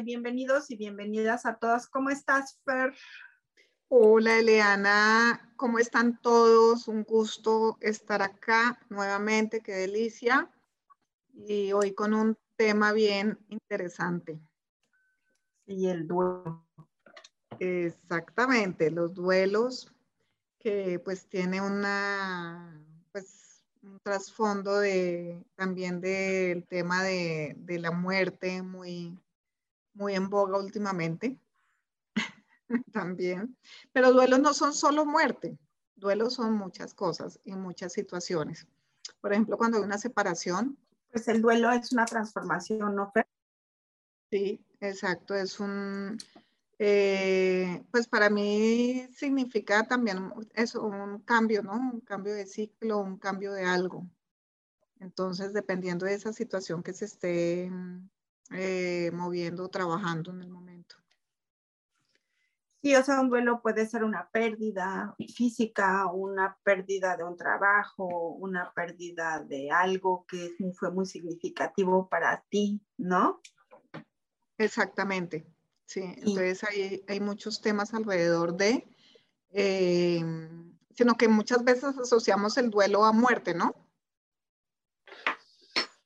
Bienvenidos y bienvenidas a todas. ¿Cómo estás, Fer? Hola, Eliana. ¿Cómo están todos? Un gusto estar acá nuevamente. Qué delicia. Y hoy con un tema bien interesante. Y el duelo. Exactamente, los duelos que pues tiene una, pues un trasfondo de también del tema de, de la muerte muy, muy en boga últimamente también. Pero duelos no son solo muerte, duelos son muchas cosas y muchas situaciones. Por ejemplo, cuando hay una separación. Pues el duelo es una transformación, ¿no, Fer? Sí, exacto, es un, eh, pues para mí significa también eso, un cambio, ¿no? Un cambio de ciclo, un cambio de algo. Entonces, dependiendo de esa situación que se esté eh, moviendo, trabajando en el momento. Sí, o sea, un duelo puede ser una pérdida física, una pérdida de un trabajo, una pérdida de algo que fue muy significativo para ti, ¿no? Exactamente, sí. Entonces hay, hay, muchos temas alrededor de, eh, sino que muchas veces asociamos el duelo a muerte, ¿no?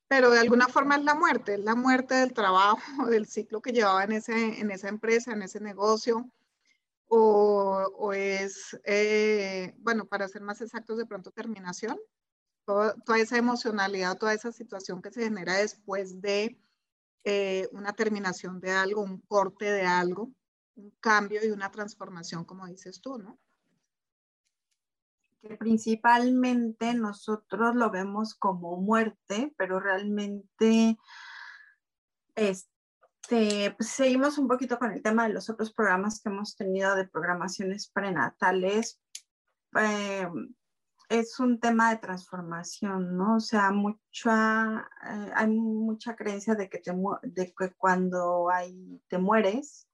Pero de alguna forma es la muerte, es la muerte del trabajo, del ciclo que llevaba en, ese, en esa empresa, en ese negocio, o, o es, eh, bueno, para ser más exactos, de pronto terminación, toda, toda, esa emocionalidad, toda esa situación que se genera después de eh, una terminación de algo, un corte de algo, un cambio y una transformación, como dices tú, ¿no? Principalmente nosotros lo vemos como muerte, pero realmente este, pues seguimos un poquito con el tema de los otros programas que hemos tenido de programaciones prenatales. Eh, es un tema de transformación, ¿no? O sea, mucha, eh, hay mucha creencia de que, te, de que cuando hay, te mueres,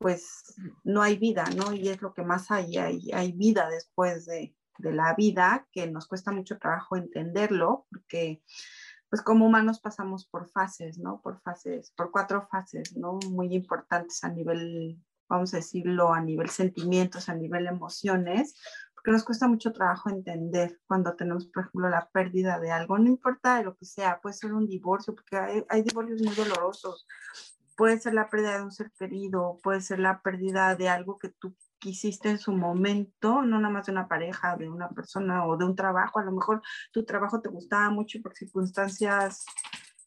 pues no hay vida, ¿no? Y es lo que más hay, hay, vida después de, la vida, que nos cuesta mucho trabajo entenderlo, porque pues como humanos pasamos por fases, ¿no? Por fases, por cuatro fases, ¿no? Muy importantes a nivel, vamos a decirlo, a nivel sentimientos, a nivel emociones, porque nos cuesta mucho trabajo entender cuando tenemos, por ejemplo, la pérdida de algo, no importa de lo que sea, puede ser un divorcio, porque hay, hay divorcios muy dolorosos, puede ser la pérdida de un ser querido, puede ser la pérdida de algo que tú quisiste en su momento, no nada más de una pareja, de una persona o de un trabajo, a lo mejor tu trabajo te gustaba mucho y por circunstancias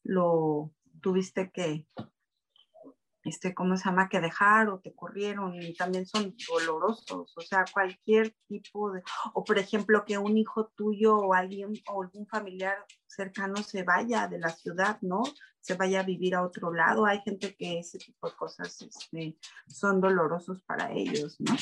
lo tuviste que, este, ¿cómo se llama? Que dejar o te corrieron y también son dolorosos, o sea, cualquier tipo de, o por ejemplo, que un hijo tuyo o alguien o algún familiar cercano se vaya de la ciudad, ¿no? Se vaya a vivir a otro lado. Hay gente que ese tipo de cosas este, son dolorosos para ellos, ¿no?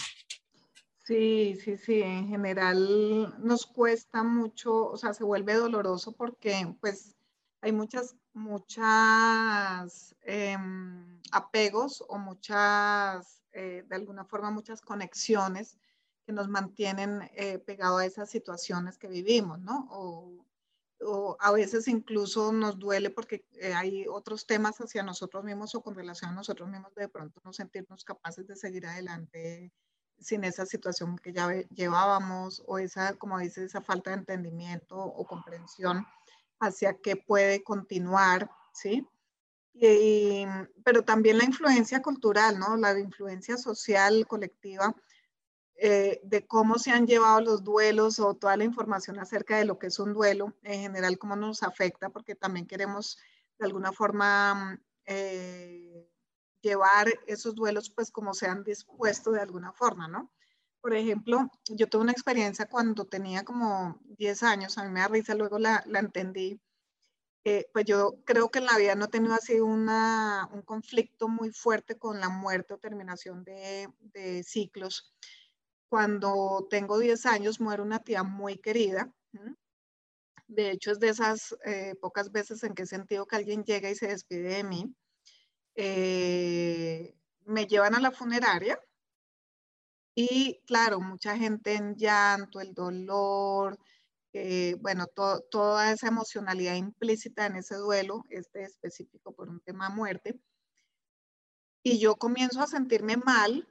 Sí, sí, sí, en general nos cuesta mucho, o sea, se vuelve doloroso porque pues hay muchas, muchas em, apegos o muchas, eh, de alguna forma, muchas conexiones que nos mantienen eh, pegados a esas situaciones que vivimos, ¿no? O, o, a veces incluso nos duele porque eh, hay otros temas hacia nosotros mismos o con relación a nosotros mismos de pronto no sentirnos capaces de seguir adelante sin esa situación que ya llevábamos o esa, como dice, esa falta de entendimiento o comprensión hacia qué puede continuar, ¿sí? Pero también la influencia cultural, ¿no? La influencia social, colectiva, eh, de cómo se han llevado los duelos o toda la información acerca de lo que es un duelo, en general, cómo nos afecta, porque también queremos de alguna forma eh, llevar esos duelos pues como se han dispuesto de alguna forma, ¿no? Por ejemplo, yo tuve una experiencia cuando tenía como 10 años, a mí me da risa, luego la, la entendí. Eh, pues yo creo que en la vida no he tenido así una, un conflicto muy fuerte con la muerte o terminación de, de ciclos. Cuando tengo 10 años muere una tía muy querida. De hecho, es de esas eh, pocas veces en que he sentido que alguien llega y se despide de mí. Eh, me llevan a la funeraria y claro, mucha gente en llanto, el dolor, eh, bueno, toda esa emocionalidad implícita en ese duelo, este específico por un tema muerte. Y yo comienzo a sentirme mal.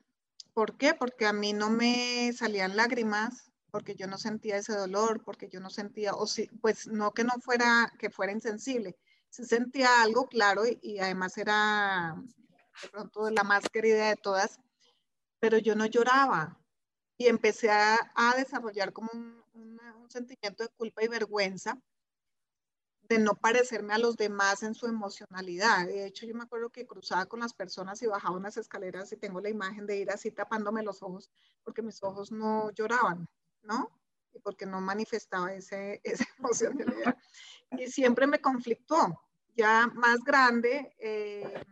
¿Por qué? Porque a mí no me salían lágrimas, porque yo no sentía ese dolor, porque yo no sentía, o si, pues no que no fuera, que fuera insensible, se sentía algo claro y, y además era de pronto la más querida de todas, pero yo no lloraba y empecé a, desarrollar como un, sentimiento de culpa y vergüenza de no parecerme a los demás en su emocionalidad. De hecho, yo me acuerdo que cruzaba con las personas y bajaba unas escaleras y tengo la imagen de ir así tapándome los ojos porque mis ojos no lloraban, ¿no? Y porque no manifestaba ese, esa emocionalidad. Y siempre me conflictó. Ya más grande eh,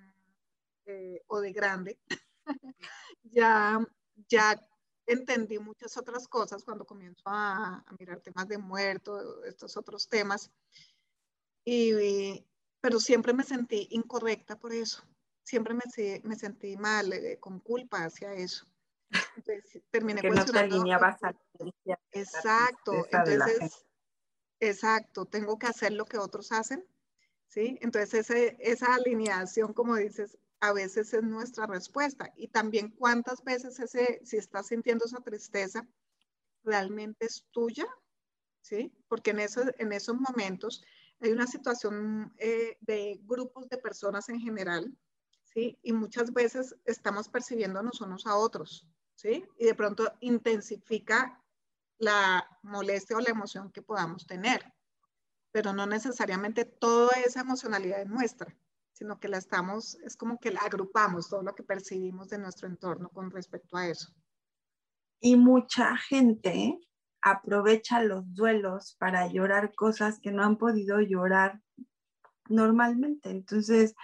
eh, o de grande, ya, ya entendí muchas otras cosas cuando comienzo a, mirar temas de muerto, estos otros temas, y, pero siempre me sentí incorrecta por eso, siempre me, me sentí mal, eh, con culpa hacia eso. Entonces terminé que no te alineabas a Exacto, entonces, exacto, tengo que hacer lo que otros hacen, ¿sí? Entonces esa alineación, como dices, a veces es nuestra respuesta. Y también cuántas veces ese, si estás sintiendo esa tristeza, realmente es tuya, ¿sí? Porque en, eso, en esos momentos hay una situación eh, de grupos de personas en general, ¿sí? Y muchas veces estamos percibiéndonos unos a otros, ¿sí? Y de pronto intensifica la molestia o la emoción que podamos tener, pero no necesariamente toda esa emocionalidad es nuestra sino que la estamos, es como que la agrupamos todo lo que percibimos de nuestro entorno con respecto a eso. Y mucha gente aprovecha los duelos para llorar cosas que no han podido llorar normalmente. Entonces,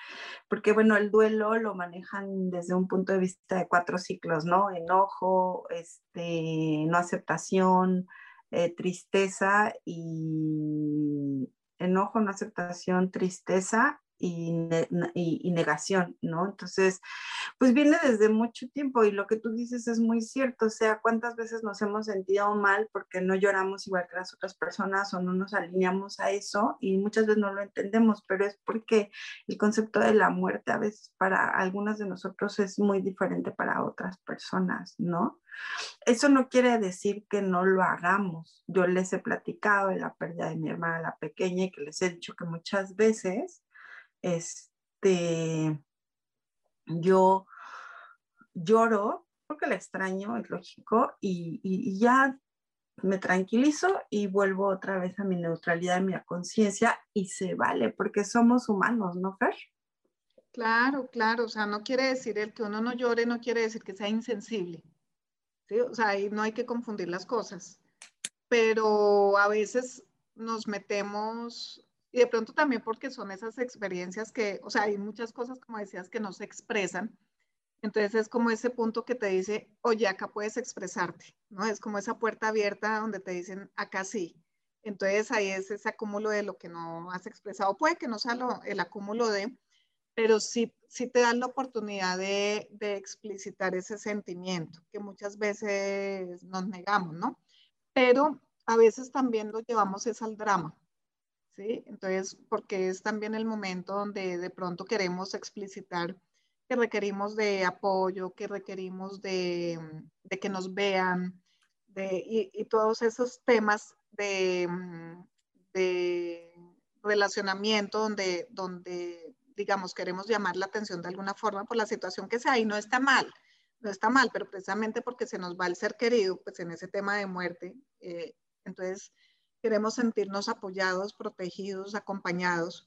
porque bueno, el duelo lo manejan desde un punto de vista de cuatro ciclos, ¿no? Enojo, este, no aceptación, eh, tristeza y enojo, no aceptación, tristeza y, negación, ¿no? Entonces, pues viene desde mucho tiempo y lo que tú dices es muy cierto, o sea, cuántas veces nos hemos sentido mal porque no lloramos igual que las otras personas o no nos alineamos a eso y muchas veces no lo entendemos, pero es porque el concepto de la muerte a veces para algunas de nosotros es muy diferente para otras personas, ¿no? Eso no quiere decir que no lo hagamos. Yo les he platicado de la pérdida de mi hermana la pequeña y que les he dicho que muchas veces este, yo lloro porque la extraño, es lógico, y, ya me tranquilizo y vuelvo otra vez a mi neutralidad, a mi conciencia y se vale porque somos humanos, ¿no, Fer? Claro, claro, o sea, no quiere decir el que uno no llore, no quiere decir que sea insensible, ¿sí? O sea, ahí no hay que confundir las cosas, pero a veces nos metemos y de pronto también porque son esas experiencias que, o sea, hay muchas cosas, como decías, que no se expresan. Entonces es como ese punto que te dice, oye, acá puedes expresarte, ¿no? Es como esa puerta abierta donde te dicen, acá sí. Entonces ahí es ese acúmulo de lo que no has expresado. Puede que no sea el acúmulo de, pero sí, sí te dan la oportunidad de, de explicitar ese sentimiento que muchas veces nos negamos, ¿no? Pero a veces también lo llevamos es al drama. ¿Sí? Entonces, porque es también el momento donde de pronto queremos explicitar que requerimos de apoyo, que requerimos de, de que nos vean, de, y, y, todos esos temas de, de relacionamiento donde, donde, digamos, queremos llamar la atención de alguna forma por la situación que sea y no está mal, no está mal, pero precisamente porque se nos va el ser querido, pues en ese tema de muerte, eh, entonces queremos sentirnos apoyados, protegidos, acompañados.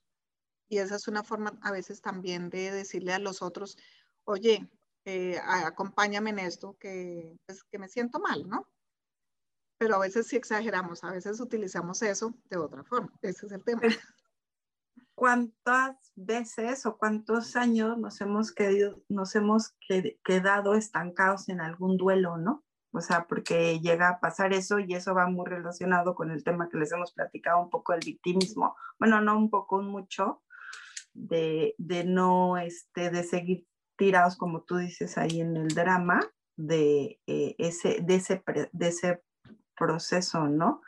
Y esa es una forma a veces también de decirle a los otros, oye, eh, acompáñame en esto, que, pues, que me siento mal, ¿no? Pero a veces sí exageramos, a veces utilizamos eso de otra forma. Ese es el tema. ¿Cuántas veces o cuántos años nos hemos, nos hemos quedado estancados en algún duelo, no? O sea, porque llega a pasar eso y eso va muy relacionado con el tema que les hemos platicado un poco del victimismo. Bueno, no un poco, mucho, de, de no, este, de seguir tirados, como tú dices ahí en el drama, de, eh, ese, de, ese, de ese proceso, ¿no?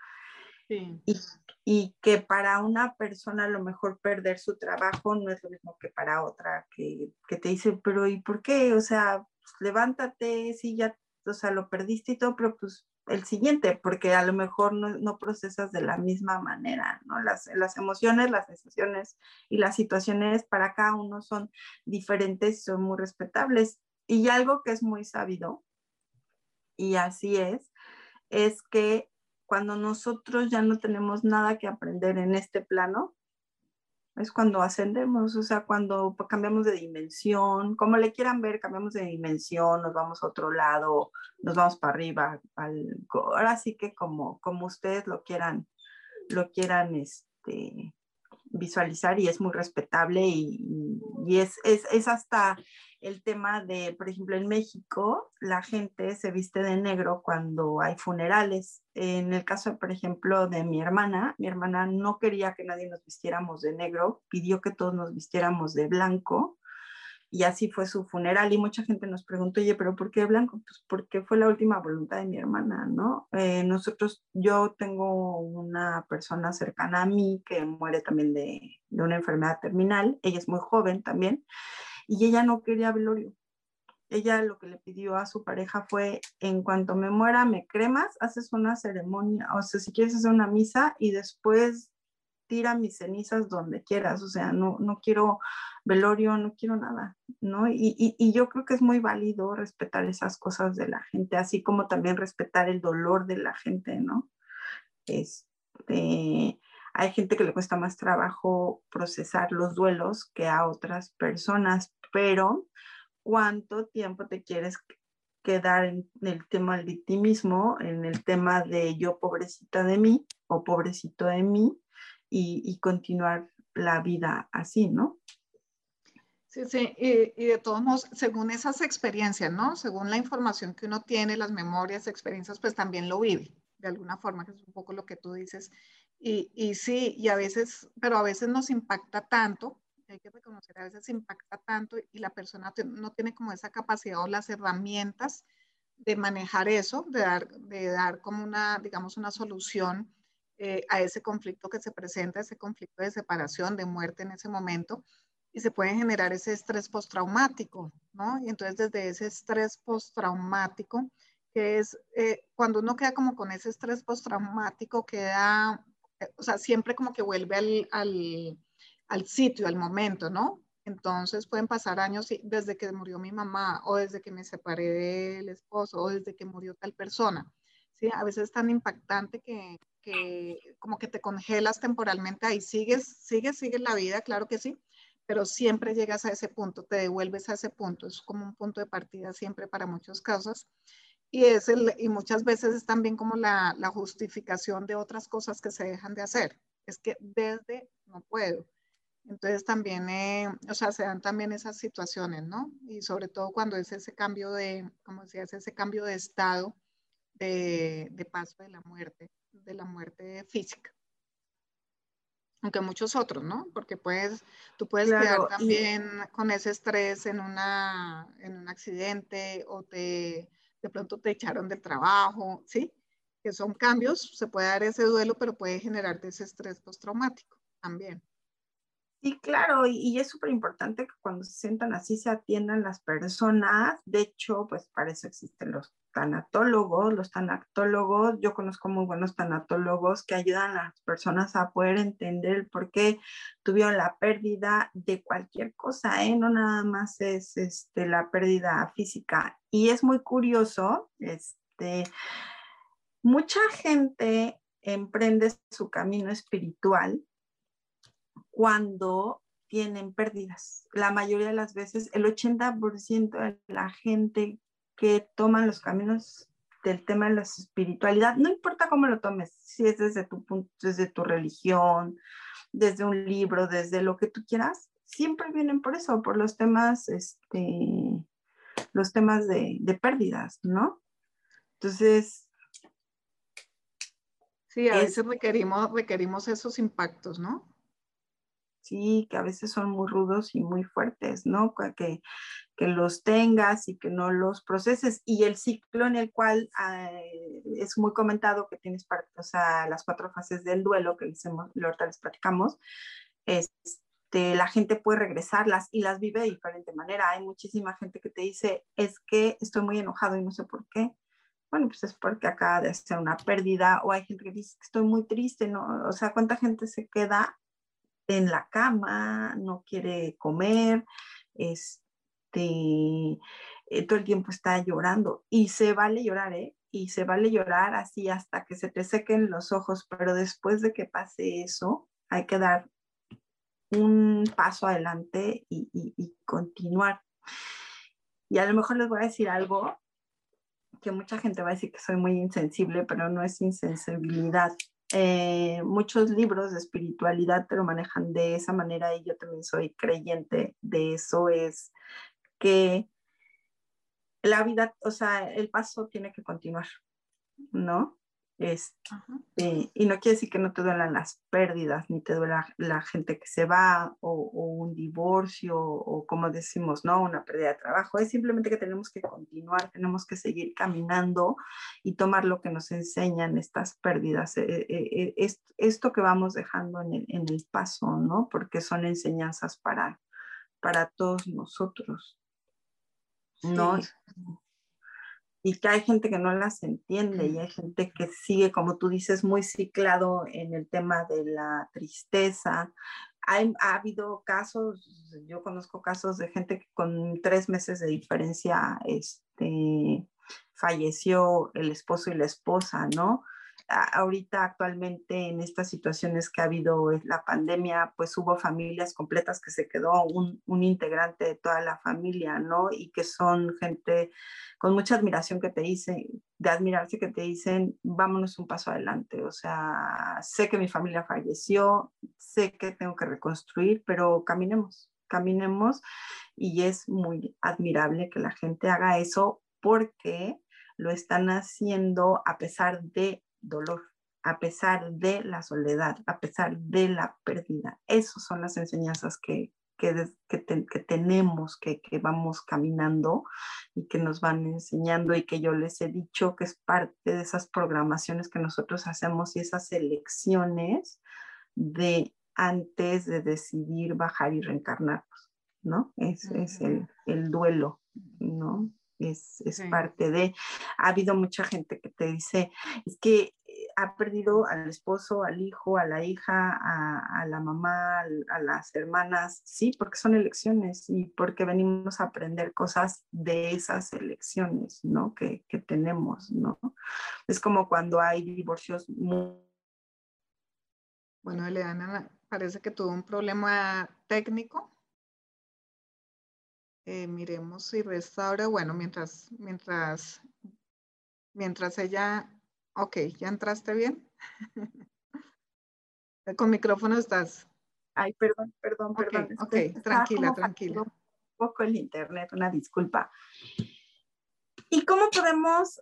Sí. Y, y, que para una persona a lo mejor perder su trabajo no es lo mismo que para otra, que, que te dice, pero ¿y por qué? O sea, pues, levántate, sí, ya, o sea, lo perdiste y todo, pero pues el siguiente, porque a lo mejor no, no, procesas de la misma manera, ¿no? Las, las, emociones, las sensaciones y las situaciones para cada uno son diferentes y son muy respetables. Y algo que es muy sabido, y así es, es que cuando nosotros ya no tenemos nada que aprender en este plano, es cuando ascendemos, o sea, cuando cambiamos de dimensión, como le quieran ver, cambiamos de dimensión, nos vamos a otro lado, nos vamos para arriba, al, ahora sí que como, como ustedes lo quieran, lo quieran este, visualizar y es muy respetable y, y es, es, es, hasta el tema de, por ejemplo, en México, la gente se viste de negro cuando hay funerales. En el caso, por ejemplo, de mi hermana, mi hermana no quería que nadie nos vistiéramos de negro, pidió que todos nos vistiéramos de blanco y así fue su funeral y mucha gente nos preguntó, oye, pero ¿por qué blanco? Pues porque fue la última voluntad de mi hermana, ¿no? Eh, nosotros, yo tengo una persona cercana a mí que muere también de, de una enfermedad terminal, ella es muy joven también, y ella no quería velorio. Ella lo que le pidió a su pareja fue, en cuanto me muera, me cremas, haces una ceremonia, o sea, si quieres hacer una misa y después tira mis cenizas donde quieras, o sea, no, no quiero velorio, no quiero nada, ¿no? Y, y, y, yo creo que es muy válido respetar esas cosas de la gente, así como también respetar el dolor de la gente, ¿no? Este, hay gente que le cuesta más trabajo procesar los duelos que a otras personas, pero ¿cuánto tiempo te quieres quedar en el tema del victimismo, en el tema de yo pobrecita de mí o pobrecito de mí? y, continuar la vida así, ¿no? Sí, sí, y, de todos modos, según esas experiencias, ¿no? Según la información que uno tiene, las memorias, experiencias, pues también lo vive, de alguna forma, que es un poco lo que tú dices. Y, y sí, y a veces, pero a veces nos impacta tanto, hay que reconocer, a veces impacta tanto y la persona no tiene como esa capacidad o las herramientas de manejar eso, de dar, de dar como una, digamos, una solución eh, a ese conflicto que se presenta, ese conflicto de separación, de muerte en ese momento, y se puede generar ese estrés postraumático, ¿no? Y entonces desde ese estrés postraumático, que es eh, cuando uno queda como con ese estrés postraumático, queda, eh, o sea, siempre como que vuelve al, al, al sitio, al momento, ¿no? Entonces pueden pasar años desde que murió mi mamá o desde que me separé del esposo o desde que murió tal persona. ¿sí? A veces es tan impactante que, que como que te congelas temporalmente ahí, sigues, sigues, sigues la vida, claro que sí, pero siempre llegas a ese punto, te devuelves a ese punto, es como un punto de partida siempre para muchos casos. Y, es el, y muchas veces es también como la, la justificación de otras cosas que se dejan de hacer. Es que desde no puedo. Entonces también, eh, o sea, se dan también esas situaciones, ¿no? Y sobre todo cuando es ese cambio de, como decías, ese cambio de estado de, de paso de la muerte de la muerte física. Aunque muchos otros, ¿no? Porque puedes, tú puedes quedar también con ese estrés en, una, en un accidente o te, de pronto te echaron del trabajo, ¿sí? Que son cambios, se puede dar ese duelo, pero puede generarte ese estrés postraumático también. Sí, claro, y, es súper importante que cuando se sientan así se atiendan las personas. De hecho, pues para eso existen los tanatólogos, los tanatólogos. Yo conozco muy buenos tanatólogos que ayudan a las personas a poder entender por qué tuvieron la pérdida de cualquier cosa, ¿eh? No nada más es este, la pérdida física. Y es muy curioso, este, mucha gente emprende su camino espiritual cuando tienen pérdidas. La mayoría de las veces, el 80% de la gente que toman los caminos del tema de la espiritualidad, no importa cómo lo tomes, si es desde tu punto, desde tu religión, desde un libro, desde lo que tú quieras, siempre vienen por eso, por los temas, este, los temas de, de pérdidas, ¿no? Entonces, Sí, a veces requerimos, requerimos esos impactos, ¿no? Sí, que a veces son muy rudos y muy fuertes, ¿no? Que, que los tengas y que no los proceses. Y el ciclo en el cual eh, es muy comentado que tienes parte, o sea, las cuatro fases del duelo que les hemos, ahorita les platicamos, este, la gente puede regresarlas y las vive de diferente manera. Hay muchísima gente que te dice, es que estoy muy enojado y no sé por qué. Bueno, pues es porque acaba de hacer una pérdida, o hay gente que dice estoy muy triste, ¿no? O sea, ¿cuánta gente se queda en la cama, no quiere comer, este, eh, todo el tiempo está llorando y se vale llorar, ¿eh? Y se vale llorar así hasta que se te sequen los ojos, pero después de que pase eso, hay que dar un paso adelante y, y continuar. Y a lo mejor les voy a decir algo que mucha gente va a decir que soy muy insensible, pero no es insensibilidad. Eh, muchos libros de espiritualidad te lo manejan de esa manera y yo también soy creyente de eso, es que la vida, o sea, el paso tiene que continuar, ¿no? Este, y no quiere decir que no te duelan las pérdidas, ni te duela la gente que se va, o, un divorcio, o como decimos, ¿no? Una pérdida de trabajo. Es simplemente que tenemos que continuar, tenemos que seguir caminando y tomar lo que nos enseñan estas pérdidas, eh, eh, eh, esto que vamos dejando en el, paso, ¿no? Porque son enseñanzas para, para todos nosotros, ¿no? Y que hay gente que no las entiende y hay gente que sigue, como tú dices, muy ciclado en el tema de la tristeza. Hay, ha habido casos, yo conozco casos de gente que con tres meses de diferencia este, falleció el esposo y la esposa, ¿no? Ahorita actualmente en estas situaciones que ha habido la pandemia, pues hubo familias completas que se quedó un, un, integrante de toda la familia, ¿no? Y que son gente con mucha admiración que te dicen, de admirarse que te dicen, vámonos un paso adelante, o sea, sé que mi familia falleció, sé que tengo que reconstruir, pero caminemos, caminemos y es muy admirable que la gente haga eso porque lo están haciendo a pesar de dolor, a pesar de la soledad, a pesar de la pérdida. Esas son las enseñanzas que, que, que, tenemos, que, que, vamos caminando y que nos van enseñando y que yo les he dicho que es parte de esas programaciones que nosotros hacemos y esas elecciones de antes de decidir bajar y reencarnarnos, ¿no? Es, es el, el duelo, ¿no? Es, es parte de, ha habido mucha gente que te dice, es que eh, ha perdido al esposo, al hijo, a la hija, a, a, la mamá, a las hermanas, sí, porque son elecciones y porque venimos a aprender cosas de esas elecciones, ¿no? Que, que tenemos, ¿no? Es como cuando hay divorcios muy... Bueno, Eleana parece que tuvo un problema técnico. Eh, miremos si restaura. Bueno, mientras, mientras, mientras ella, ok, ¿ya entraste bien? Con micrófono estás. Ay, perdón, perdón, perdón. Ok, tranquila, tranquila. Un poco el internet, una disculpa. ¿Y cómo podemos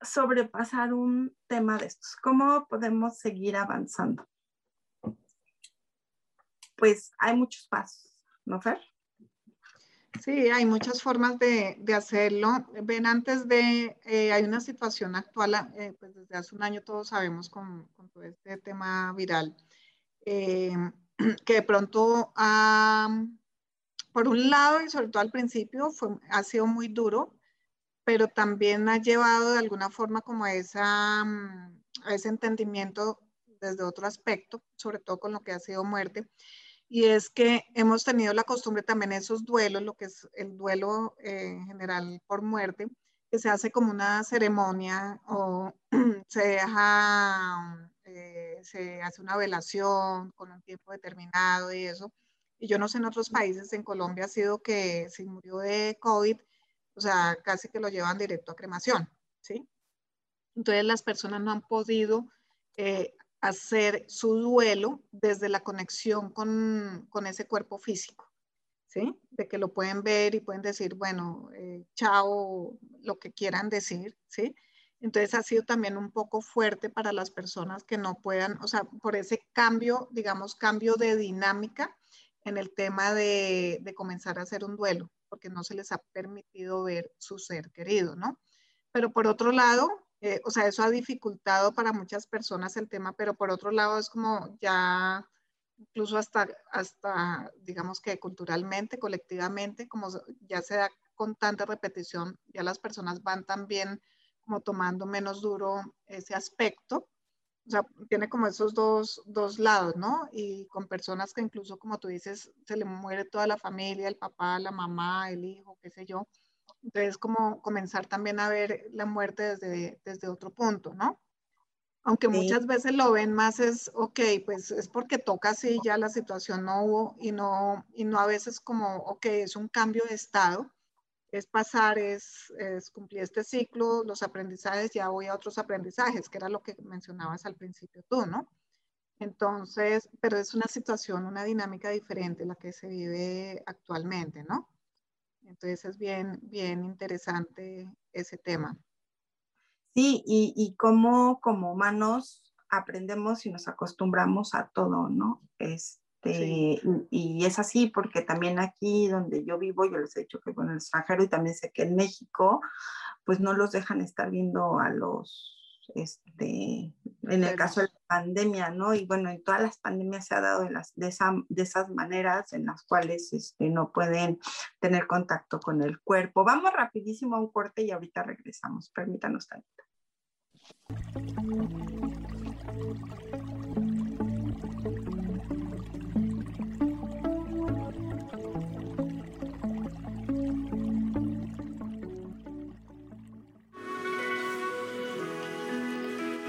sobrepasar un tema de estos? ¿Cómo podemos seguir avanzando? Pues hay muchos pasos, ¿no, Fer? Sí, hay muchas formas de, hacerlo. Ven, antes de, eh, hay una situación actual, eh, pues desde hace un año todos sabemos con, todo este tema viral. Eh, que de pronto, por un lado y sobre todo al principio, fue, ha sido muy duro, pero también ha llevado de alguna forma como esa, mm, a ese entendimiento desde otro aspecto, sobre todo con lo que ha sido muerte. Y es que hemos tenido la costumbre también esos duelos, lo que es el duelo eh, en general por muerte, que se hace como una ceremonia o se deja, eh, se hace una velación con un tiempo determinado y eso. Y yo no sé en otros países, en Colombia ha sido que si murió de COVID, o sea, casi que lo llevan directo a cremación, ¿sí? Entonces las personas no han podido eh, hacer su duelo desde la conexión con, con, ese cuerpo físico, ¿sí? De que lo pueden ver y pueden decir, bueno, eh, chao, lo que quieran decir, ¿sí? Entonces ha sido también un poco fuerte para las personas que no puedan, o sea, por ese cambio, digamos, cambio de dinámica en el tema de, de comenzar a hacer un duelo, porque no se les ha permitido ver su ser querido, ¿no? Pero por otro lado, eh, o sea, eso ha dificultado para muchas personas el tema, pero por otro lado es como ya, incluso hasta, hasta digamos que culturalmente, colectivamente, como ya se da con tanta repetición, ya las personas van también como tomando menos duro ese aspecto. O sea, tiene como esos dos, dos lados, ¿no? Y con personas que incluso, como tú dices, se le muere toda la familia, el papá, la mamá, el hijo, qué sé yo entonces, como comenzar también a ver la muerte desde, desde otro punto, ¿no? Aunque muchas veces lo ven más es, ok, pues es porque toca así, ya la situación no hubo y no, y no a veces como, ok, es un cambio de estado, es pasar, es, es cumplir este ciclo, los aprendizajes, ya voy a otros aprendizajes, que era lo que mencionabas al principio tú, ¿no? Entonces, pero es una situación, una dinámica diferente la que se vive actualmente, ¿no? Entonces es bien, bien interesante ese tema. Sí, y, y cómo como humanos aprendemos y nos acostumbramos a todo, ¿no? Este, y, es así porque también aquí donde yo vivo, yo les he dicho que en el extranjero y también sé que en México, pues no los dejan estar viendo a los este, en el caso de la pandemia, ¿no? Y bueno, en todas las pandemias se ha dado de, las, de, esa, de esas maneras en las cuales este, no pueden tener contacto con el cuerpo. Vamos rapidísimo a un corte y ahorita regresamos. Permítanos tantito.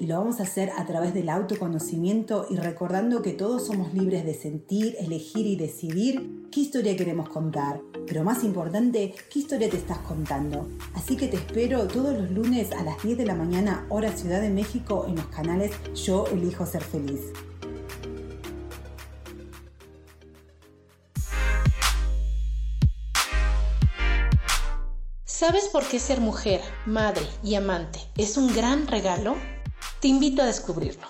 y lo vamos a hacer a través del autoconocimiento y recordando que todos somos libres de sentir, elegir y decidir qué historia queremos contar. Pero más importante, qué historia te estás contando. Así que te espero todos los lunes a las 10 de la mañana, hora Ciudad de México, en los canales Yo elijo ser feliz. ¿Sabes por qué ser mujer, madre y amante es un gran regalo? Te invito a descubrirlo.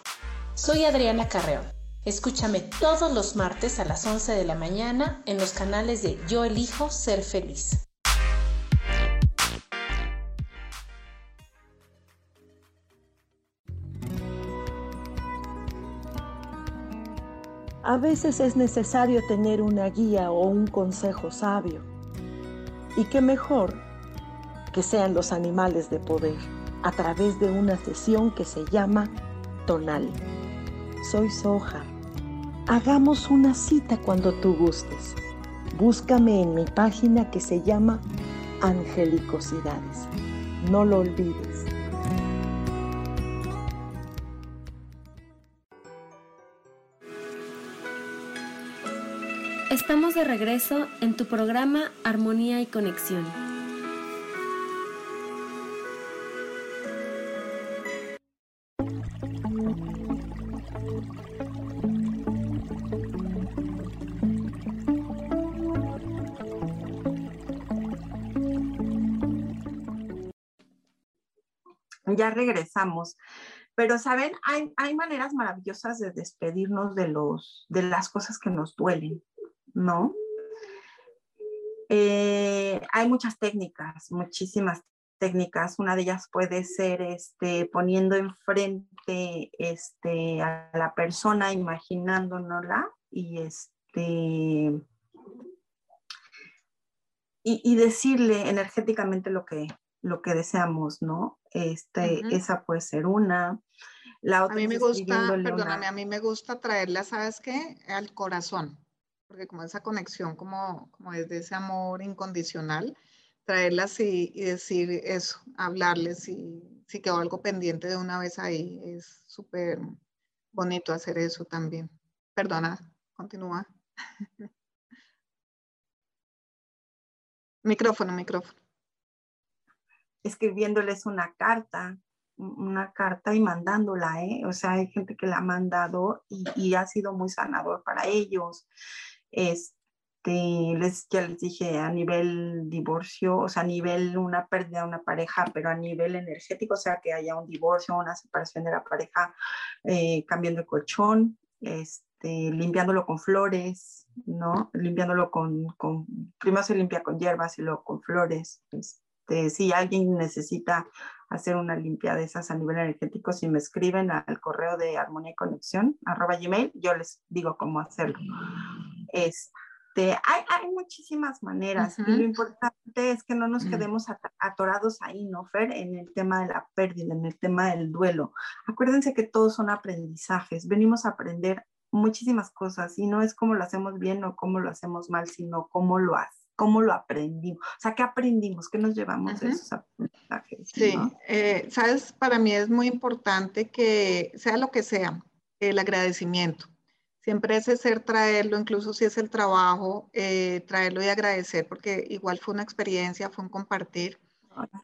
Soy Adriana Carreón. Escúchame todos los martes a las 11 de la mañana en los canales de Yo elijo ser feliz. A veces es necesario tener una guía o un consejo sabio. Y qué mejor que sean los animales de poder a través de una sesión que se llama Tonal. Soy Soja. Hagamos una cita cuando tú gustes. Búscame en mi página que se llama Angelicosidades. No lo olvides. Estamos de regreso en tu programa Armonía y Conexión. Ya regresamos. Pero, ¿saben? Hay, hay maneras maravillosas de despedirnos de, los, de las cosas que nos duelen, ¿no? Eh, hay muchas técnicas, muchísimas técnicas. Una de ellas puede ser este, poniendo enfrente este, a la persona, imaginándonosla y, este, y, y, decirle energéticamente lo que, lo que deseamos, ¿no? Este, Esa puede ser una. La otra a mí me gusta, perdóname, a mí me gusta traerla, ¿sabes qué? Al corazón, porque como esa conexión, como, como desde ese amor incondicional, traerlas y, y decir eso, hablarles y si quedó algo pendiente de una vez ahí, es súper bonito hacer eso también. Perdona, continúa. micrófono, micrófono. Escribiéndoles una carta, una carta y mandándola, ¿eh? O sea, hay gente que la ha mandado y, y ha sido muy sanador para ellos. Es, este, les, ya les dije, a nivel divorcio, o sea, a nivel una pérdida de una pareja, pero a nivel energético, o sea, que haya un divorcio, una separación de la pareja, eh, cambiando el colchón, este, limpiándolo con flores, ¿no? Limpiándolo con, con, primero se limpia con hierbas y luego con flores. Este, si alguien necesita hacer una limpia de esas a nivel energético, si me escriben al correo de armonía y conexión, arroba gmail, yo les digo cómo hacerlo. Este, este, hay, muchísimas maneras y lo importante es que no nos quedemos atorados ahí, ¿no, Fer? En el tema de la pérdida, en el tema del duelo. Acuérdense que todos son aprendizajes, venimos a aprender muchísimas cosas y no es cómo lo hacemos bien o cómo lo hacemos mal, sino cómo lo hacemos cómo lo aprendimos, o sea, qué aprendimos, qué nos llevamos de esos aprendizajes. Sí, eh, sabes, para mí es muy importante que sea lo que sea, el agradecimiento. Siempre ese ser traerlo, incluso si es el trabajo, eh, traerlo y agradecer, porque igual fue una experiencia, fue un compartir.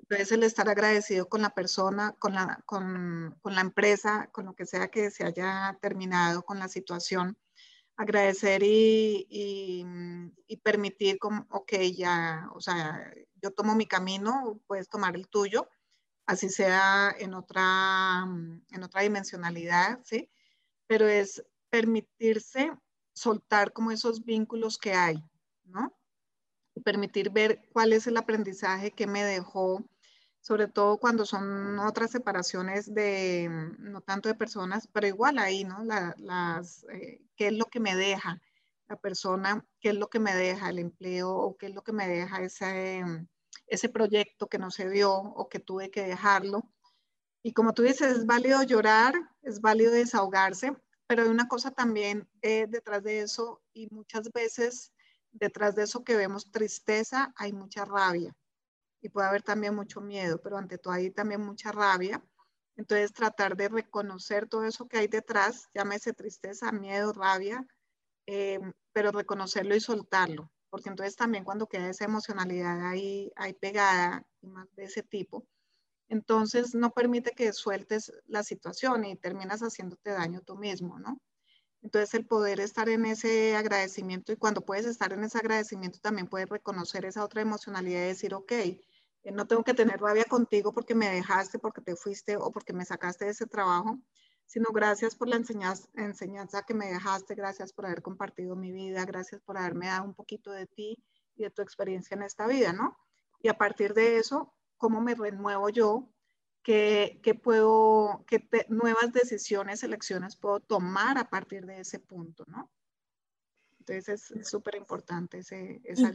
Entonces el estar agradecido con la persona, con la, con, con la empresa, con lo que sea que se haya terminado con la situación, agradecer y, y, y, permitir como, ok, ya, o sea, yo tomo mi camino, puedes tomar el tuyo, así sea en otra, en otra dimensionalidad, ¿sí? Pero es permitirse soltar como esos vínculos que hay, ¿no? Permitir ver cuál es el aprendizaje que me dejó, sobre todo cuando son otras separaciones de, no tanto de personas, pero igual ahí, ¿no? las, eh, ¿Qué es lo que me deja la persona? ¿Qué es lo que me deja el empleo? ¿O qué es lo que me deja ese, ese proyecto que no se dio o que tuve que dejarlo? Y como tú dices, es válido llorar, es válido desahogarse, pero hay una cosa también eh, detrás de eso y muchas veces detrás de eso que vemos tristeza hay mucha rabia y puede haber también mucho miedo, pero ante todo hay también mucha rabia. Entonces tratar de reconocer todo eso que hay detrás, llámese tristeza, miedo, rabia, eh, pero reconocerlo y soltarlo, porque entonces también cuando queda esa emocionalidad ahí, ahí pegada y más de ese tipo, entonces no permite que sueltes la situación y terminas haciéndote daño tú mismo, ¿no? Entonces el poder estar en ese agradecimiento y cuando puedes estar en ese agradecimiento también puedes reconocer esa otra emocionalidad y decir, ok, no tengo que tener rabia contigo porque me dejaste, porque te fuiste o porque me sacaste de ese trabajo, sino gracias por la enseñanza, que me dejaste, gracias por haber compartido mi vida, gracias por haberme dado un poquito de ti y de tu experiencia en esta vida, ¿no? Y a partir de eso, cómo me renuevo yo, qué, puedo, qué nuevas decisiones, elecciones puedo tomar a partir de ese punto, ¿no? Entonces es súper importante ese, esa,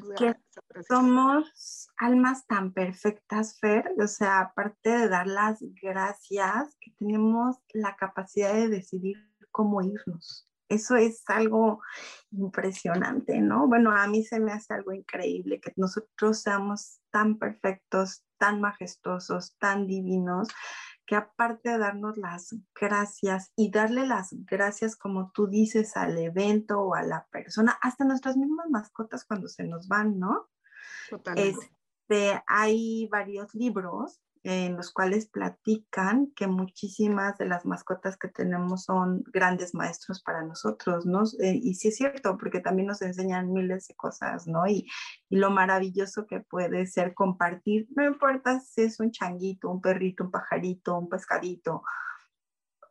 Somos almas tan perfectas, Fer, o sea, aparte de dar las gracias, que tenemos la capacidad de decidir cómo irnos. Eso es algo impresionante, ¿no? Bueno, a mí se me hace algo increíble que nosotros seamos tan perfectos, tan majestuosos, tan divinos, que aparte de darnos las gracias y darle las gracias, como tú dices, al evento o a la persona, hasta nuestras mismas mascotas cuando se nos van, ¿no? Totalmente. Este, hay varios libros en los cuales platican que muchísimas de las mascotas que tenemos son grandes maestros para nosotros, ¿no? Eh, y sí es cierto, porque también nos enseñan miles de cosas, ¿no? Y, y, lo maravilloso que puede ser compartir, no importa si es un changuito, un perrito, un pajarito, un pescadito,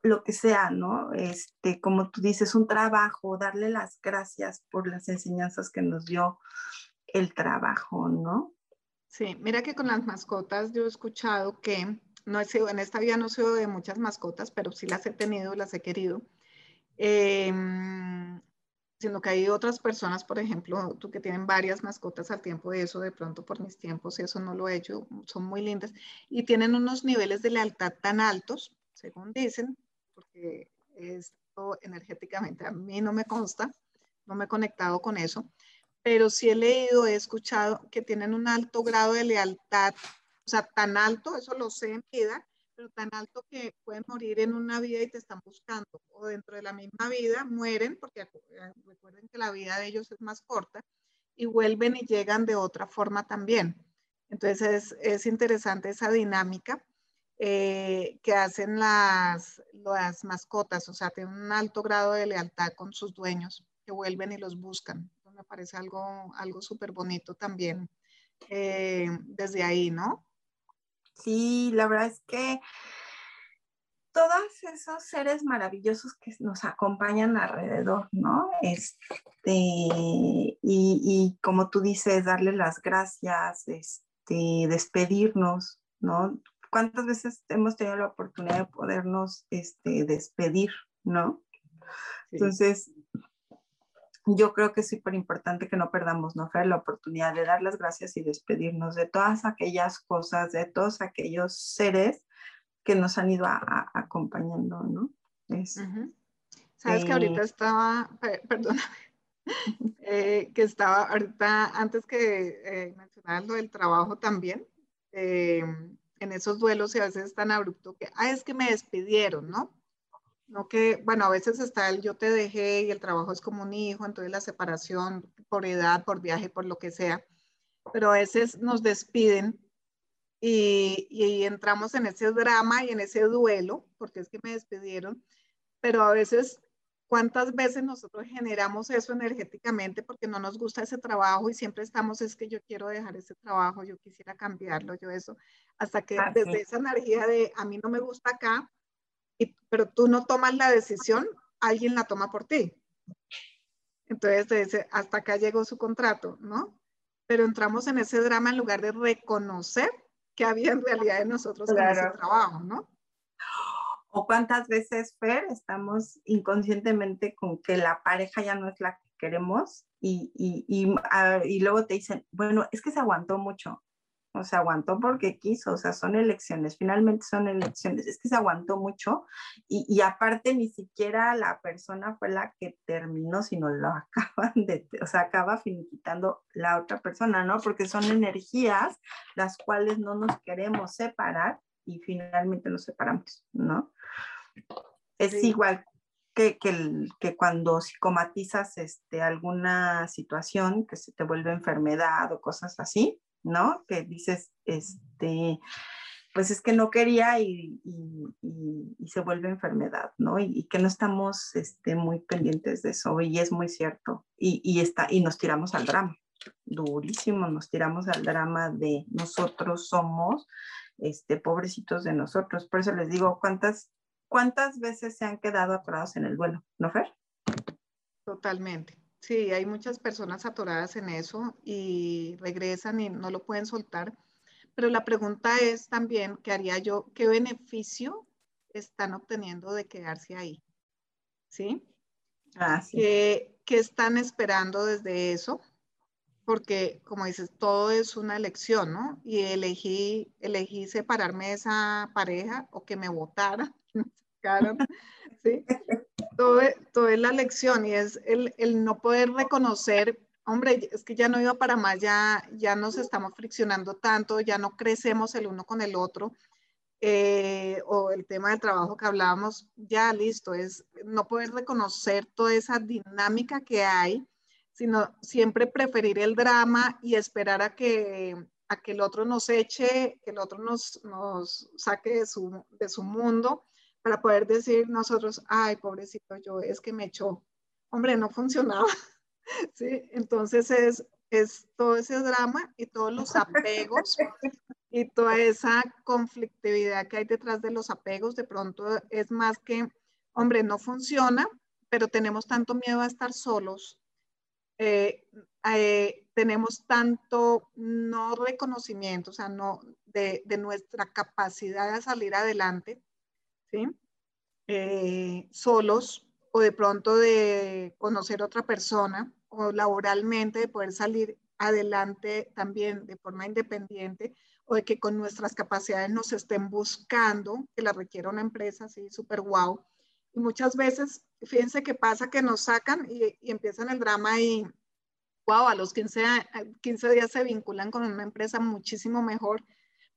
lo que sea, ¿no? Este, como tú dices, un trabajo, darle las gracias por las enseñanzas que nos dio el trabajo, ¿no? Sí, mira que con las mascotas yo he escuchado que no he sido, en esta vida no he sido de muchas mascotas, pero sí las he tenido, las he querido. Em, sino que hay otras personas, por ejemplo, tú que tienen varias mascotas al tiempo de eso, de pronto por mis tiempos, y eso no lo he hecho, son muy lindas, y tienen unos niveles de lealtad tan altos, según dicen, porque esto energéticamente a mí no me consta, no me he conectado con eso, pero sí he leído, he escuchado que tienen un alto grado de lealtad, o sea, tan alto, eso lo sé en vida, pero tan alto que pueden morir en una vida y te están buscando, o dentro de la misma vida mueren, porque eh, recuerden que la vida de ellos es más corta, y vuelven y llegan de otra forma también. Entonces es, interesante esa dinámica eh, que hacen las, las mascotas, o sea, tienen un alto grado de lealtad con sus dueños, que vuelven y los buscan me parece algo, algo súper bonito también eh, desde ahí, ¿no? Sí, la verdad es que todos esos seres maravillosos que nos acompañan alrededor, ¿no? Este, y, y como tú dices, darle las gracias, este, despedirnos, ¿no? ¿Cuántas veces hemos tenido la oportunidad de podernos este, despedir, ¿no? Entonces, yo creo que es súper importante que no perdamos, ¿no, Fer? La oportunidad de dar las gracias y despedirnos de todas aquellas cosas, de todos aquellos seres que nos han ido acompañando, ¿no? Sabes que ahorita estaba, perdóname, eh, que estaba ahorita, antes que eh, mencionar lo del trabajo también, eh, en esos duelos y a veces es tan abrupto que, ah, es que me despidieron, ¿no? No que, bueno, a veces está el yo te dejé y el trabajo es como un hijo, entonces la separación por edad, por viaje, por lo que sea, pero a veces nos despiden y, y entramos en ese drama y en ese duelo, porque es que me despidieron, pero a veces ¿Cuántas veces nosotros generamos eso energéticamente porque no nos gusta ese trabajo y siempre estamos, es que yo quiero dejar ese trabajo, yo quisiera cambiarlo, yo eso, hasta que desde esa energía de a mí no me gusta acá, pero tú no tomas la decisión, alguien la toma por ti. Entonces te dice, hasta acá llegó su contrato, ¿no? Pero entramos en ese drama en lugar de reconocer que había en realidad en nosotros en ese trabajo, ¿no? O cuántas veces, Fer, estamos inconscientemente con que la pareja ya no es la que queremos y, y, y, ah, y luego te dicen, bueno, es que se aguantó mucho o sea, aguantó porque quiso, o sea, son elecciones, finalmente son elecciones, es que se aguantó mucho y, y, aparte ni siquiera la persona fue la que terminó, sino lo acaban de, o sea, acaba finiquitando la otra persona, ¿no? Porque son energías las cuales no nos queremos separar y finalmente nos separamos, ¿no? Es igual que, que, que, cuando psicomatizas este, alguna situación que se te vuelve enfermedad o cosas así, ¿no? Que dices, este, pues es que no quería y, se vuelve enfermedad, ¿no? Y, que no estamos este, muy pendientes de eso, y es muy cierto. Y, está, y nos tiramos al drama, durísimo, nos tiramos al drama de nosotros somos, este, pobrecitos de nosotros. Por eso les digo, ¿cuántas, cuántas veces se han quedado atorados en el duelo, ¿no, Fer? Totalmente. Sí, hay muchas personas atoradas en eso y regresan y no lo pueden soltar. Pero la pregunta es también, ¿qué haría yo? ¿Qué beneficio están obteniendo de quedarse ahí? ¿Sí? Ah, sí. ¿Qué, ¿Qué, están esperando desde eso? Porque, como dices, todo es una elección, ¿no? Y elegí, elegí separarme de esa pareja o que me votara, sacaran, ¿sí? todo, todo es la lección y es el, el, no poder reconocer, hombre, es que ya no iba para más, ya, ya nos estamos friccionando tanto, ya no crecemos el uno con el otro. Eh, o el tema del trabajo que hablábamos, ya listo, es no poder reconocer toda esa dinámica que hay, sino siempre preferir el drama y esperar a que a que el otro nos eche, que el otro nos, nos saque de su, de su mundo para poder decir nosotros, ay, pobrecito yo, es que me echó. Hombre, no funcionaba. ¿Sí? Entonces es, es todo ese drama y todos los apegos y toda esa conflictividad que hay detrás de los apegos, de pronto es más que, hombre, no funciona, pero tenemos tanto miedo a estar solos, eh, eh, tenemos tanto no reconocimiento, o sea, no de, de nuestra capacidad de salir adelante, ¿sí? Eh, solos o de pronto de conocer otra persona o laboralmente de poder salir adelante también de forma independiente o de que con nuestras capacidades nos estén buscando, que la requiera una empresa así súper guau. Y muchas veces, fíjense qué pasa que nos sacan y, y empiezan el drama y, wow, a los 15, 15 días se vinculan con una empresa muchísimo mejor,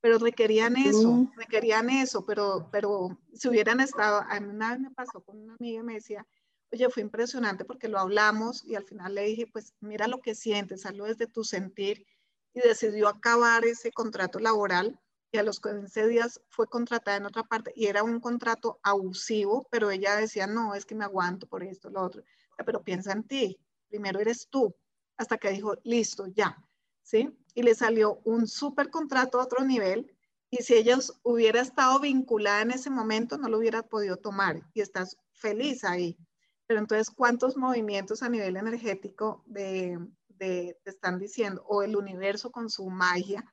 pero requerían eso, requerían eso, pero, pero si hubieran estado, a mí una vez me pasó con una amiga y me decía, oye, fue impresionante porque lo hablamos y al final le dije, pues mira lo que sientes, hazlo desde tu sentir y decidió acabar ese contrato laboral y a los 15 días fue contratada en otra parte y era un contrato abusivo, pero ella decía, no, es que me aguanto por esto, lo otro. Pero piensa en ti, primero eres tú, hasta que dijo, listo, ya, ¿sí? Y le salió un súper contrato a otro nivel y si ella hubiera estado vinculada en ese momento, no lo hubiera podido tomar y estás feliz ahí. Pero entonces, ¿cuántos movimientos a nivel energético de, te están diciendo, o el universo con su magia,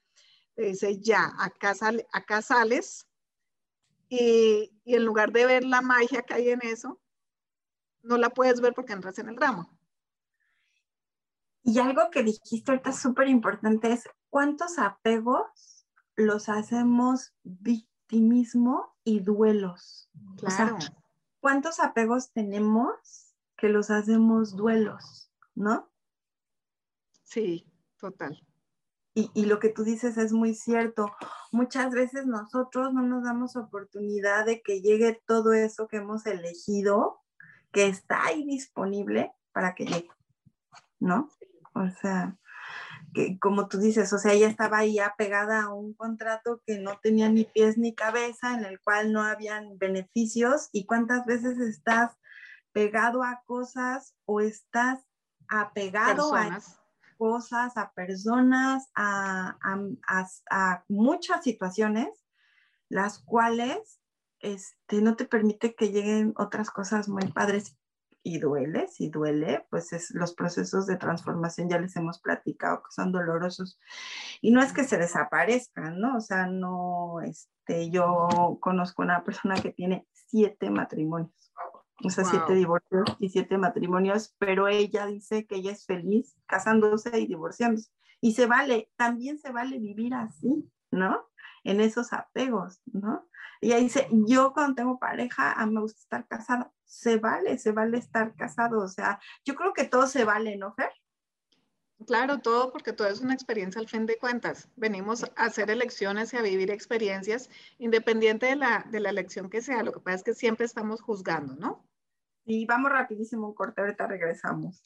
te dice, ya, acá, acá sales, y, y, en lugar de ver la magia que hay en eso, no la puedes ver porque entras en el drama. Y algo que dijiste ahorita súper importante es, ¿cuántos apegos los hacemos victimismo y duelos? Claro. ¿Cuántos apegos tenemos que los hacemos duelos, no? Sí, total. Y, y, lo que tú dices es muy cierto. Muchas veces nosotros no nos damos oportunidad de que llegue todo eso que hemos elegido, que está ahí disponible para que llegue, ¿no? O sea, que como tú dices, o sea, ella estaba ahí apegada a un contrato que no tenía ni pies ni cabeza, en el cual no habían beneficios. ¿Y cuántas veces estás pegado a cosas o estás apegado Personas. a cosas, a personas, a, a, a, muchas situaciones, las cuales este, no te permite que lleguen otras cosas muy padres y duele, si duele, pues es, los procesos de transformación ya les hemos platicado que son dolorosos y no es que se desaparezcan, ¿no? O sea, no, este, yo conozco una persona que tiene siete matrimonios o sea, wow. siete divorcios y siete matrimonios, pero ella dice que ella es feliz casándose y divorciándose. Y se vale, también se vale vivir así, ¿no? En esos apegos, ¿no? Y ella dice, yo cuando tengo pareja, a mí me gusta estar casada. Se vale, se vale estar casado. O sea, yo creo que todo se vale, ¿no, Fer? Claro, todo porque todo es una experiencia al fin de cuentas. Venimos a hacer elecciones y a vivir experiencias independiente de la, de la elección que sea. Lo que pasa es que siempre estamos juzgando, ¿no? Y vamos rapidísimo un corte, ahorita regresamos.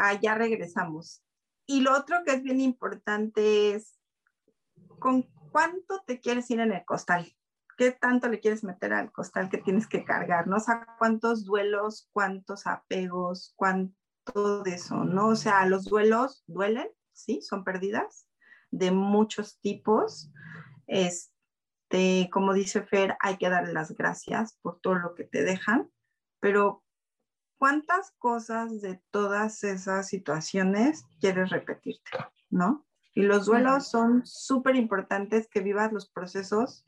Ah, ya regresamos. Y lo otro que es bien importante es con cuánto te quieres ir en el costal qué tanto le quieres meter al costal que tienes que cargar, ¿no? O cuántos duelos, cuántos apegos, cuánto de eso, ¿no? O sea, los duelos duelen, ¿sí? Son pérdidas de muchos tipos. Este, como dice Fer, hay que darle las gracias por todo lo que te dejan, pero ¿cuántas cosas de todas esas situaciones quieres repetirte, ¿no? Y los duelos son súper importantes que vivas los procesos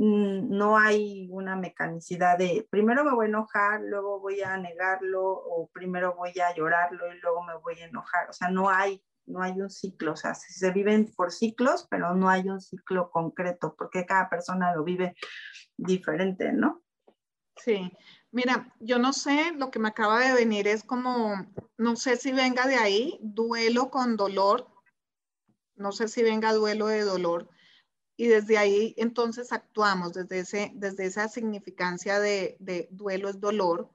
Mm, no hay una mecanicidad de primero me voy a enojar, luego voy a negarlo o primero voy a llorarlo y luego me voy a enojar. O sea, no hay, no hay un ciclo. O sea, se viven por ciclos, pero no hay un ciclo concreto porque cada persona lo vive diferente, ¿no? Sí. Mira, yo no sé, lo que me acaba de venir es como, no sé si venga de ahí, duelo con dolor, no sé si venga duelo de dolor, y desde ahí entonces actuamos, desde, ese, desde esa significancia de, de duelo es dolor,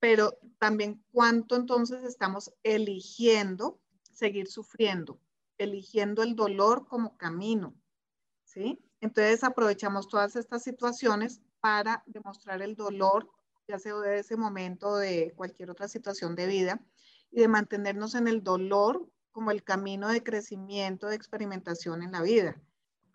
pero también cuánto entonces estamos eligiendo seguir sufriendo, eligiendo el dolor como camino, ¿sí? Entonces aprovechamos todas estas situaciones para demostrar el dolor, ya sea de ese momento de cualquier otra situación de vida, y de mantenernos en el dolor como el camino de crecimiento, de experimentación en la vida.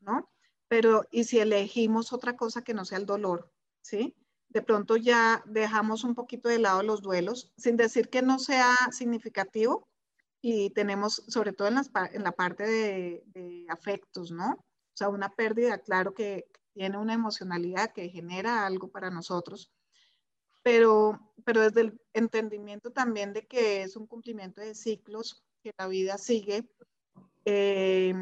¿no? Pero, ¿y si elegimos otra cosa que no sea el dolor? ¿Sí? De pronto ya dejamos un poquito de lado los duelos, sin decir que no sea significativo, y tenemos, sobre todo en, en la parte de, afectos, ¿no? O sea, una pérdida, claro que tiene una emocionalidad que genera algo para nosotros, pero, pero desde el entendimiento también de que es un cumplimiento de ciclos, que la vida sigue eh,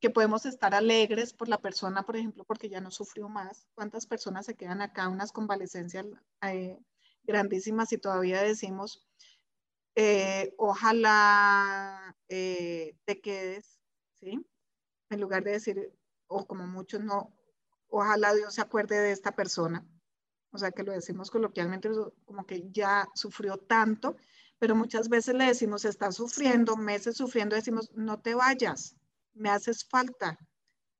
que podemos estar alegres por la persona, por ejemplo, porque ya no sufrió más. ¿Cuántas personas se quedan acá, unas convalecencias eh, grandísimas y todavía decimos, eh, ojalá te quedes, ¿sí? En lugar de decir, o como muchos no, ojalá Dios se acuerde de esta persona. O sea, que lo decimos coloquialmente, como que ya sufrió tanto pero muchas veces le decimos, estás sufriendo, meses sufriendo, decimos, no te vayas, me haces falta,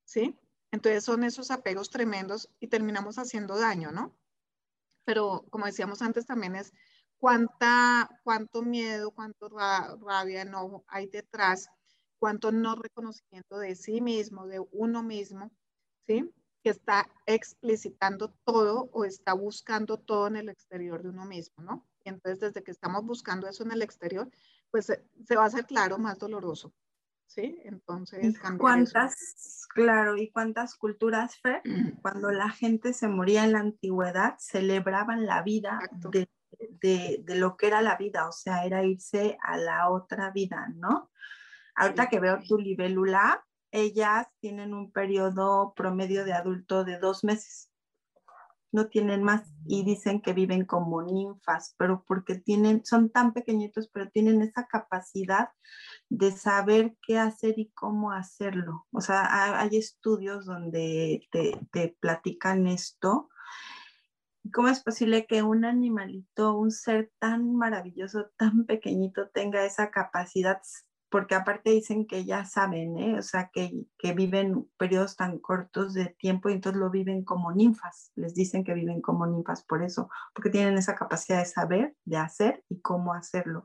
¿sí? Entonces son esos apegos tremendos y terminamos haciendo daño, ¿no? Pero como decíamos antes, también es cuánta, cuánto miedo, cuánto rabia, enojo hay detrás, cuánto no reconocimiento de sí mismo, de uno mismo, ¿sí? Que está explicitando todo o está buscando todo en el exterior de uno mismo, ¿no? entonces, desde que estamos buscando eso en el exterior, pues se va a hacer claro, más doloroso. ¿Sí? Entonces, ¿cuántas, claro, y cuántas culturas, Fer, cuando la gente se moría en la antigüedad, celebraban la vida de, de, de, lo que era la vida, o sea, era irse a la otra vida, ¿no? Ahorita que veo tu libélula, ellas tienen un periodo promedio de adulto de dos meses. no tienen más y dicen que viven como ninfas, pero porque tienen, son tan pequeñitos, pero tienen esa capacidad de saber qué hacer y cómo hacerlo. O sea, hay estudios donde te, te platican esto. ¿Cómo es posible que un animalito, un ser tan maravilloso, tan pequeñito, tenga esa capacidad porque aparte dicen que ya saben, ¿eh? o sea, que, que, viven periodos tan cortos de tiempo y entonces lo viven como ninfas, les dicen que viven como ninfas por eso, porque tienen esa capacidad de saber, de hacer y cómo hacerlo.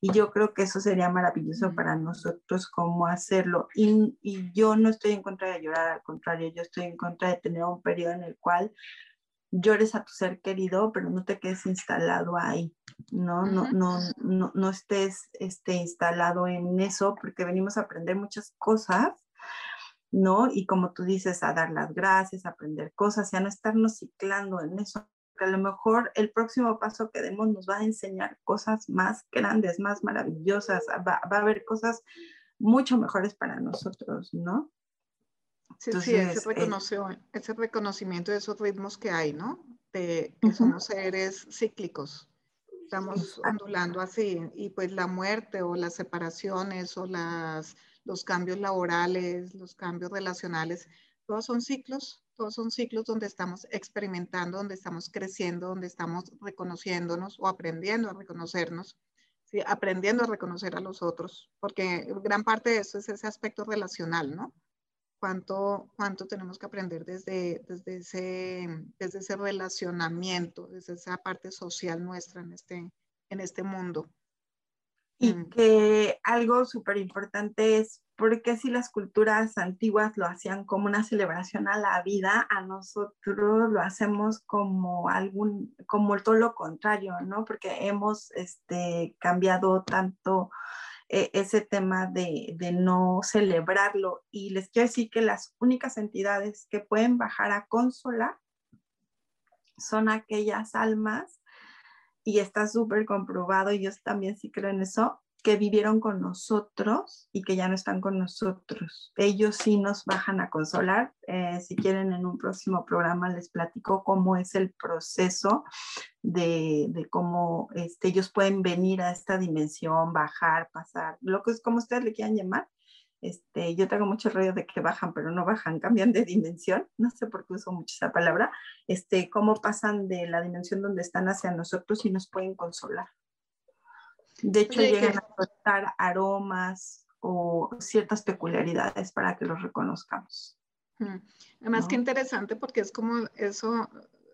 Y yo creo que eso sería maravilloso para nosotros, cómo hacerlo. Y, y yo no estoy en contra de llorar, al contrario, yo estoy en contra de tener un periodo en el cual llores a tu ser querido, pero no te quedes instalado ahí, ¿no? No, no, no, no estés este, instalado en eso, porque venimos a aprender muchas cosas, ¿no? Y como tú dices, a dar las gracias, a aprender cosas y a no estarnos ciclando en eso. Que a lo mejor el próximo paso que demos nos va a enseñar cosas más grandes, más maravillosas, va, va a haber cosas mucho mejores para nosotros, ¿no? Sí, sí, ese, eh, ese reconocimiento de esos ritmos que hay, ¿no? De que somos seres cíclicos, estamos ondulando así, y pues la muerte o las separaciones o las, los cambios laborales, los cambios relacionales, todos son ciclos, todos son ciclos donde estamos experimentando, donde estamos creciendo, donde estamos reconociéndonos o aprendiendo a reconocernos. ¿sí? aprendiendo a reconocer a los otros, porque gran parte de eso es ese aspecto relacional, ¿no? Cuánto, cuánto tenemos que aprender desde, desde, ese, desde ese relacionamiento, desde esa parte social nuestra en este, en este mundo. Y mm. que algo súper importante es porque si las culturas antiguas lo hacían como una celebración a la vida, a nosotros lo hacemos como algún, como todo lo contrario, ¿no? Porque hemos este, cambiado tanto e, ese tema de, de, no celebrarlo. Y les quiero decir que las únicas entidades que pueden bajar a consolar son aquellas almas, y está súper comprobado, y yo también sí creo en eso, que vivieron con nosotros y que ya no están con nosotros. Ellos sí nos bajan a consolar. Eh, si quieren, en un próximo programa les platico cómo es el proceso de, cómo este, ellos pueden venir a esta dimensión, bajar, pasar, lo que es como ustedes le quieran llamar. Este, yo tengo mucho rollo de que bajan, pero no bajan, cambian de dimensión. No sé por qué uso mucho esa palabra. Este, cómo pasan de la dimensión donde están hacia nosotros y nos pueden consolar. De hecho, llegan a aportar aromas o ciertas peculiaridades para que los reconozcamos. Además, qué interesante porque es como eso,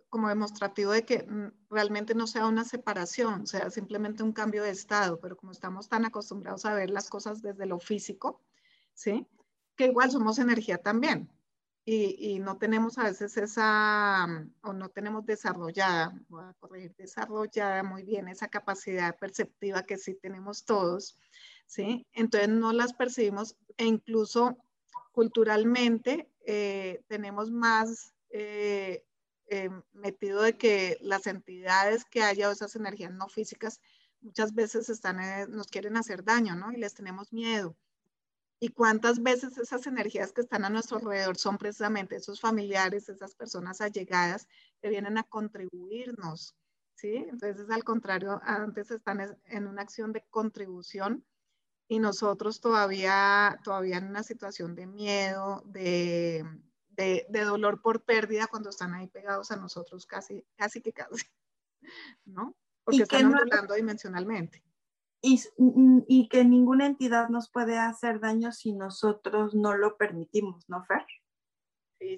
como demostrativo de que mm, realmente no sea una separación, sea simplemente un cambio de estado, pero como estamos tan acostumbrados a ver las cosas desde lo físico, ¿sí? Que igual somos energía también y, no tenemos a veces esa, o no tenemos desarrollada, voy a corregir, desarrollada muy bien esa capacidad perceptiva que sí tenemos todos, ¿sí? Entonces no las percibimos e incluso culturalmente eh, tenemos más eh, eh, metido de que las entidades que haya o esas energías no físicas muchas veces están, nos quieren hacer daño, ¿no? Y les tenemos miedo y cuántas veces esas energías que están a nuestro alrededor son precisamente esos familiares, esas personas allegadas que vienen a contribuirnos, ¿sí? Entonces, al contrario, antes están en una acción de contribución y nosotros todavía, todavía en una situación de miedo, de, de, dolor por pérdida cuando están ahí pegados a nosotros casi, casi que casi, ¿no? Porque están ondulando dimensionalmente y, que ninguna entidad nos puede hacer daño si nosotros no lo permitimos, ¿no, Fer?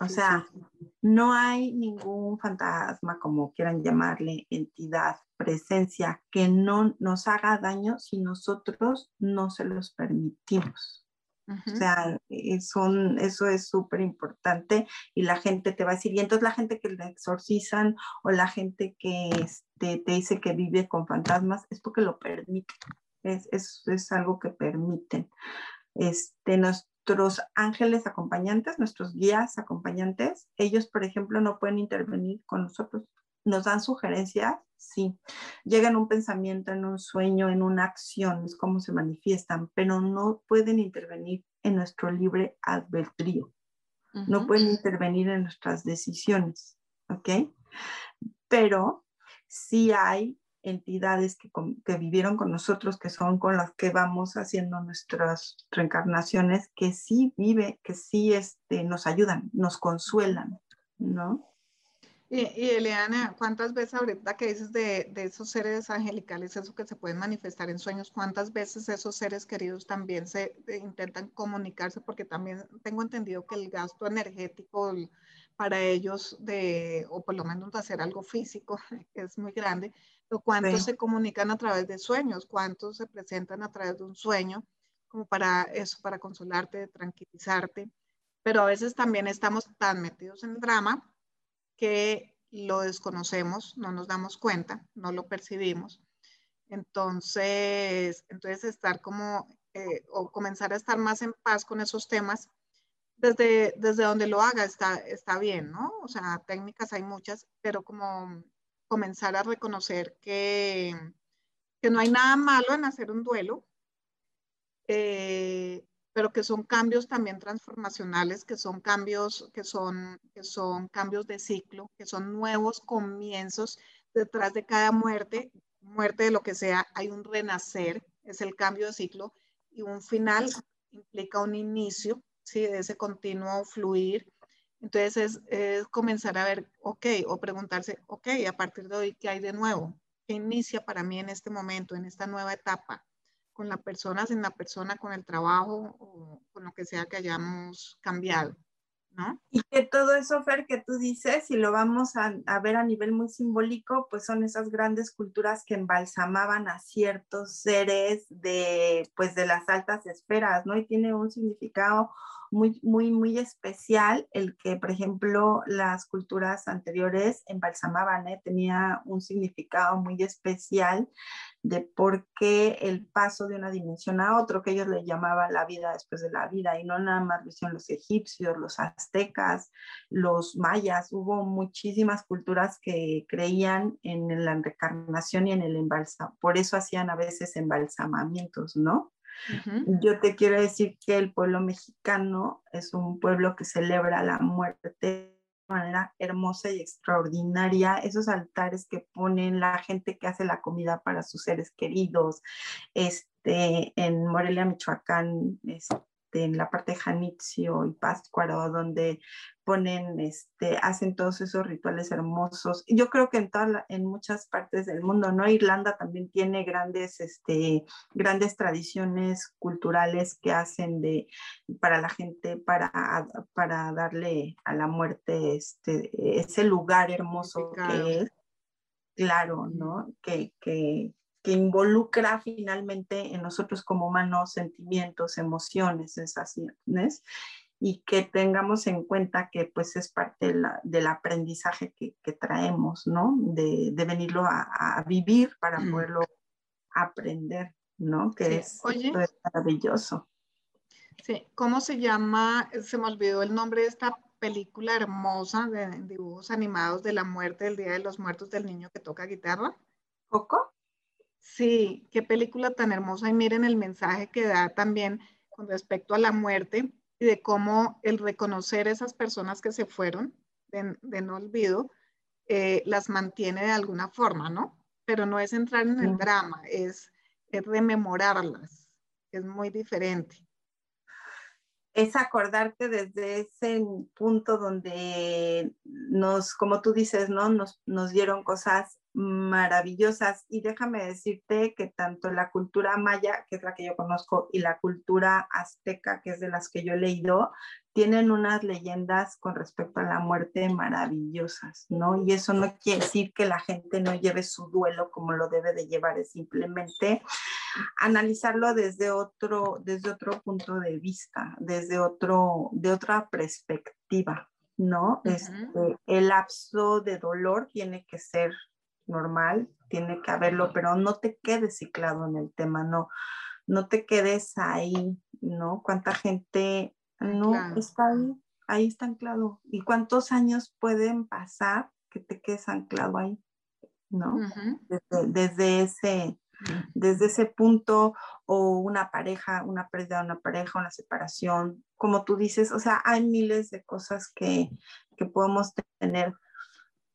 o sea, no hay ningún fantasma, como quieran llamarle, entidad, presencia, que no nos haga daño si nosotros no se los permitimos. O sea, eh, son, eso es súper importante y la gente te va a decir, y entonces la gente que le exorcizan o la gente que este, te dice que vive con fantasmas es porque lo permiten, es, es, es algo que permiten. Este, nuestros ángeles acompañantes, nuestros guías acompañantes, ellos, por ejemplo, no pueden intervenir con nosotros. Nos dan sugerencias, sí. Llegan un pensamiento, en un sueño, en una acción, es como se manifiestan, pero no pueden intervenir en nuestro libre albedrío. No pueden intervenir en nuestras decisiones, ¿ok? pero sí hay entidades que, que, vivieron con nosotros, que son con las que vamos haciendo nuestras reencarnaciones, que sí vive, que sí este, nos ayudan, nos consuelan, ¿no? Y, y, Eliana, ¿cuántas veces ahorita que dices de, de, esos seres angelicales, eso que se pueden manifestar en sueños, cuántas veces esos seres queridos también se intentan comunicarse? Porque también tengo entendido que el gasto energético para ellos de, o por lo menos de hacer algo físico, es muy grande, pero cuántos se comunican a través de sueños, cuántos se presentan a través de un sueño, como para eso, para consolarte, tranquilizarte. Pero a veces también estamos tan metidos en el drama que lo desconocemos, no nos damos cuenta, no lo percibimos. Entonces, entonces estar como, eh, o comenzar a estar más en paz con esos temas, desde, desde donde lo haga está, está bien, ¿no? O sea, técnicas hay muchas, pero como comenzar a reconocer que, que no hay nada malo en hacer un duelo, eh, pero que son cambios también transformacionales, que son cambios, que son, que son cambios de ciclo, que son nuevos comienzos. Detrás de cada muerte, muerte de lo que sea, hay un renacer, es el cambio de ciclo, y un final implica un inicio, ¿sí? De ese continuo fluir. Entonces es, es, comenzar a ver, ok, o preguntarse, ok, a partir de hoy, ¿qué hay de nuevo? ¿Qué inicia para mí en este momento, en esta nueva etapa? Con la persona, sin la persona, con el trabajo o con lo que sea que hayamos cambiado. ¿No? Y que todo eso, Fer, que tú dices, y lo vamos a, a, ver a nivel muy simbólico, pues son esas grandes culturas que embalsamaban a ciertos seres de, pues de las altas esferas, ¿no? Y tiene un significado muy, muy, muy especial el que, por ejemplo, las culturas anteriores embalsamaban, ¿eh? tenía un significado muy especial de por qué el paso de una dimensión a otro, que ellos le llamaban la vida después de la vida, y no nada más lo hicieron los egipcios, los aztecas, los mayas, hubo muchísimas culturas que creían en la reencarnación y en el embalsam, por eso hacían a veces embalsamamientos, ¿no? Yo te quiero decir que el pueblo mexicano es un pueblo que celebra la muerte manera hermosa y extraordinaria, esos altares que ponen la gente que hace la comida para sus seres queridos, este, en Morelia, Michoacán, este, en la parte de Janitzio y Pátzcuaro, donde ponen, este, hacen todos esos rituales hermosos. Yo creo que en, toda en muchas partes del mundo, ¿no? Irlanda también tiene grandes, este, grandes tradiciones culturales que hacen de, para la gente, para, para darle a la muerte este, ese lugar hermoso que es. Claro, ¿no? Que, que, que involucra finalmente en nosotros como humanos sentimientos, emociones, sensaciones y que tengamos en cuenta que pues es parte del aprendizaje que, que, traemos, ¿no? De, de venirlo a, a, vivir para mm. poderlo aprender, ¿no? Que sí. es, Oye, es maravilloso. Sí, ¿cómo se llama? Se me olvidó el nombre de esta película hermosa de dibujos animados de la muerte, del Día de los Muertos del niño que toca guitarra. ¿Coco? Sí, qué película tan hermosa y miren el mensaje que da también con respecto a la muerte y de cómo el reconocer esas personas que se fueron de, de no olvido eh, las mantiene de alguna forma, ¿no? Pero no es entrar en el drama, es, es rememorarlas, es muy diferente. Es acordarte desde ese punto donde nos, como tú dices, ¿no? Nos, nos dieron cosas maravillosas. Y déjame decirte que tanto la cultura maya, que es la que yo conozco, y la cultura azteca, que es de las que yo he leído, tienen unas leyendas con respecto a la muerte maravillosas, ¿no? Y eso no quiere decir que la gente no lleve su duelo como lo debe de llevar, es simplemente analizarlo desde otro, desde otro punto de vista, desde otro, de otra perspectiva, ¿no? Uh -huh. este, el lapso de dolor tiene que ser normal, tiene que haberlo, pero no te quedes ciclado en el tema, no, no te quedes ahí, ¿no? ¿Cuánta gente no claro. está ahí? Ahí está anclado. ¿Y cuántos años pueden pasar que te quedes anclado ahí? ¿No? Uh -huh. desde, desde, ese, desde ese punto, o una pareja, una pérdida de una pareja, una separación, como tú dices, o sea, hay miles de cosas que, que podemos tener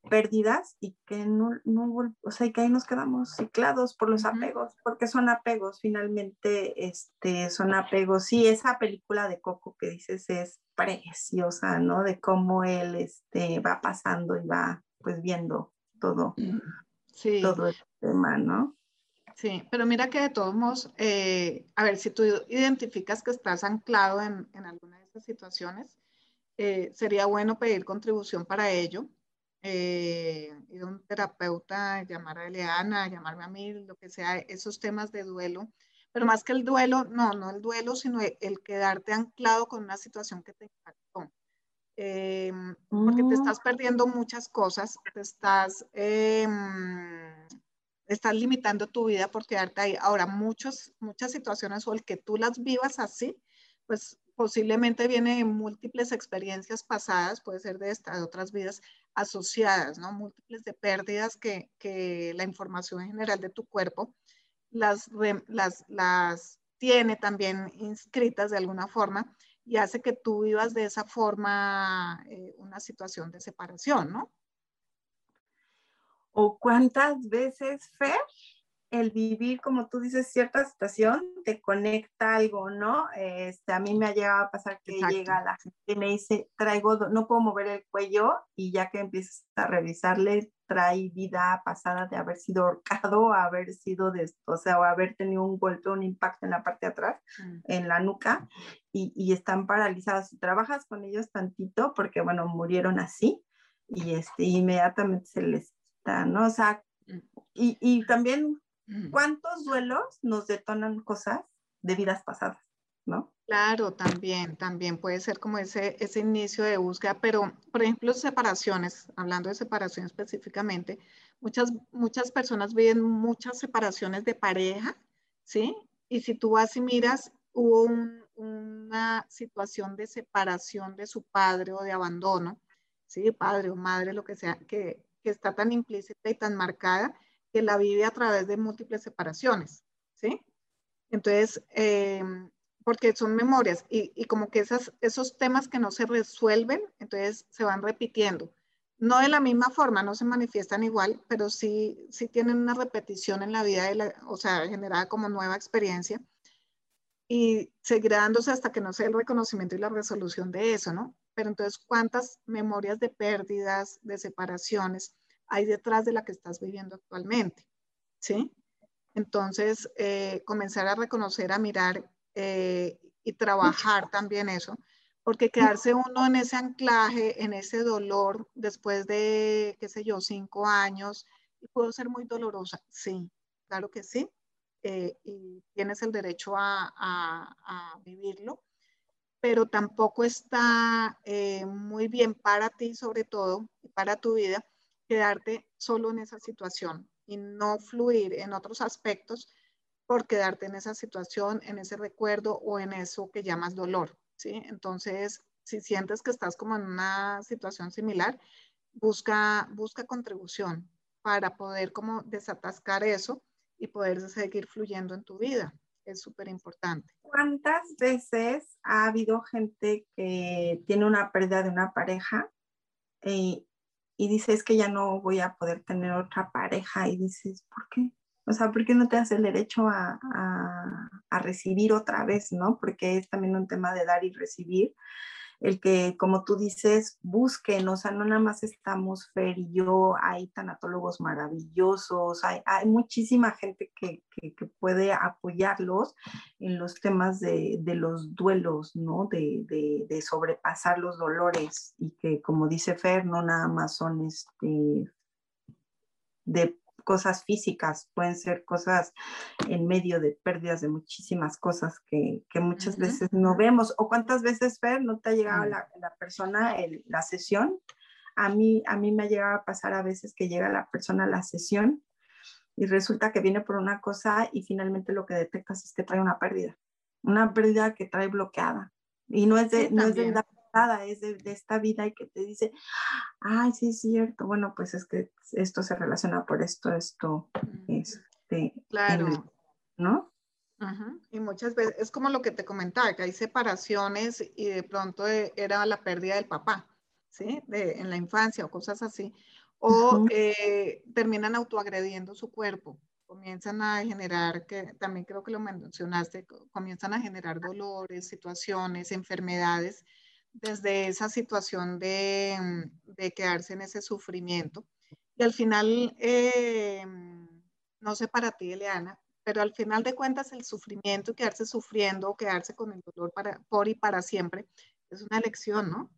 pérdidas y que no, no, o sea, que ahí nos quedamos ciclados por los apegos, porque son apegos, finalmente, este, son apegos. Sí, esa película de Coco que dices es preciosa, ¿no? De cómo él, este, va pasando y va, pues, viendo todo, sí. todo el tema, ¿no? Sí, pero mira que de todos modos, eh, a ver, si tú identificas que estás anclado en, en alguna de estas situaciones, eh, sería bueno pedir contribución para ello eh, ir a un terapeuta, llamar a Eliana, llamarme a mí, lo que sea, esos temas de duelo. Pero más que el duelo, no, no el duelo, sino el, quedarte anclado con una situación que te impactó. Eh, porque te estás mm. perdiendo muchas cosas, te estás, eh, estás limitando tu vida por quedarte ahí. Ahora, muchos, muchas situaciones o el que tú las vivas así, pues posiblemente viene de múltiples experiencias pasadas, puede ser de, de otras vidas asociadas, ¿no? Múltiples de pérdidas que, la información en general de tu cuerpo las tiene también inscritas de alguna forma y hace que tú vivas de esa forma eh, una situación de separación, ¿no? ¿O cuántas veces, Fer, el vivir, como tú dices, cierta situación te conecta algo, ¿no? Este, a mí me ha llegado a pasar que llega la gente y me dice, traigo, no puedo mover el cuello y ya que empiezas a revisarle, trae vida pasada de haber sido ahorcado, haber sido, de, o sea, o haber tenido un golpe, un impacto en la parte de atrás, mm. en la nuca, y, y están paralizados. Y trabajas con ellos tantito porque, bueno, murieron así y este, inmediatamente se les quita, ¿no? O sea, mm. y, y también ¿Cuántos duelos nos detonan cosas de vidas pasadas? ¿No? Claro, también, también puede ser como ese, ese inicio de búsqueda, pero por ejemplo, separaciones, hablando de separación específicamente, muchas, muchas personas viven muchas separaciones de pareja, ¿sí? Y si tú vas y miras, hubo una situación de separación de su padre o de abandono, ¿sí? Padre o madre, lo que sea, que, que está tan implícita y tan marcada que la vive a través de múltiples separaciones, ¿sí? Entonces, em, porque son memorias y, como que esas, esos temas que no se resuelven, entonces se van repitiendo. No de la misma forma, no se manifiestan igual, pero sí, sí tienen una repetición en la vida, de o sea, generada como nueva experiencia y seguirá dándose hasta que no sea el reconocimiento y la resolución de eso, ¿no? Pero entonces, ¿cuántas memorias de pérdidas, de separaciones, hay detrás de la que estás viviendo actualmente, ¿sí? Entonces, eh, comenzar a reconocer, a mirar eh, y trabajar también eso, porque quedarse uno en ese anclaje, en ese dolor, después de, qué sé yo, cinco años, puedo ser muy dolorosa, sí, claro que sí, eh, y tienes el derecho a, a vivirlo, pero tampoco está muy bien para ti, sobre todo, para tu vida, quedarte solo en esa situación y no fluir en otros aspectos por quedarte en esa situación, en ese recuerdo o en eso que llamas dolor, ¿sí? Entonces, si sientes que estás como en una situación similar, busca, busca contribución para poder como desatascar eso y poder seguir fluyendo en tu vida. Es súper importante. ¿Cuántas veces ha habido gente que tiene una pérdida de una pareja y y dices que ya no voy a poder tener otra pareja y dices, ¿por qué? O sea, ¿por qué no te das el derecho a, a, recibir otra vez, no? Porque es también un tema de dar y recibir el que, como tú dices, busquen, o sea, no nada más estamos Fer y yo, hay tanatólogos maravillosos, hay, hay muchísima gente que, que, puede apoyarlos en los temas de, de los duelos, ¿no? De, de, de, sobrepasar los dolores y que, como dice Fer, no nada más son este, de cosas físicas, pueden ser cosas en medio de pérdidas de muchísimas cosas que, que muchas veces no vemos. ¿O cuántas veces, Fer, no te ha llegado la, la, persona el, la sesión? A mí, a mí me ha llegado a pasar a veces que llega la persona a la sesión y resulta que viene por una cosa y finalmente lo que detectas es que trae una pérdida, una pérdida que trae bloqueada. Y no es de, no es de es de, esta vida y que te dice, ay, sí es cierto, bueno, pues es que esto se relaciona por esto, esto, este, claro, ¿no? Y muchas veces es como lo que te comentaba, que hay separaciones y de pronto eh, era la pérdida del papá, ¿sí? De, en la infancia o cosas así. o eh, terminan autoagrediendo su cuerpo, comienzan a generar, que también creo que lo mencionaste, comienzan a generar dolores, situaciones, enfermedades, desde esa situación de, de quedarse en ese sufrimiento. Y al final, eh, no sé para ti, Eliana, pero al final de cuentas el sufrimiento, quedarse sufriendo quedarse con el dolor para, por y para siempre, es una elección, ¿no?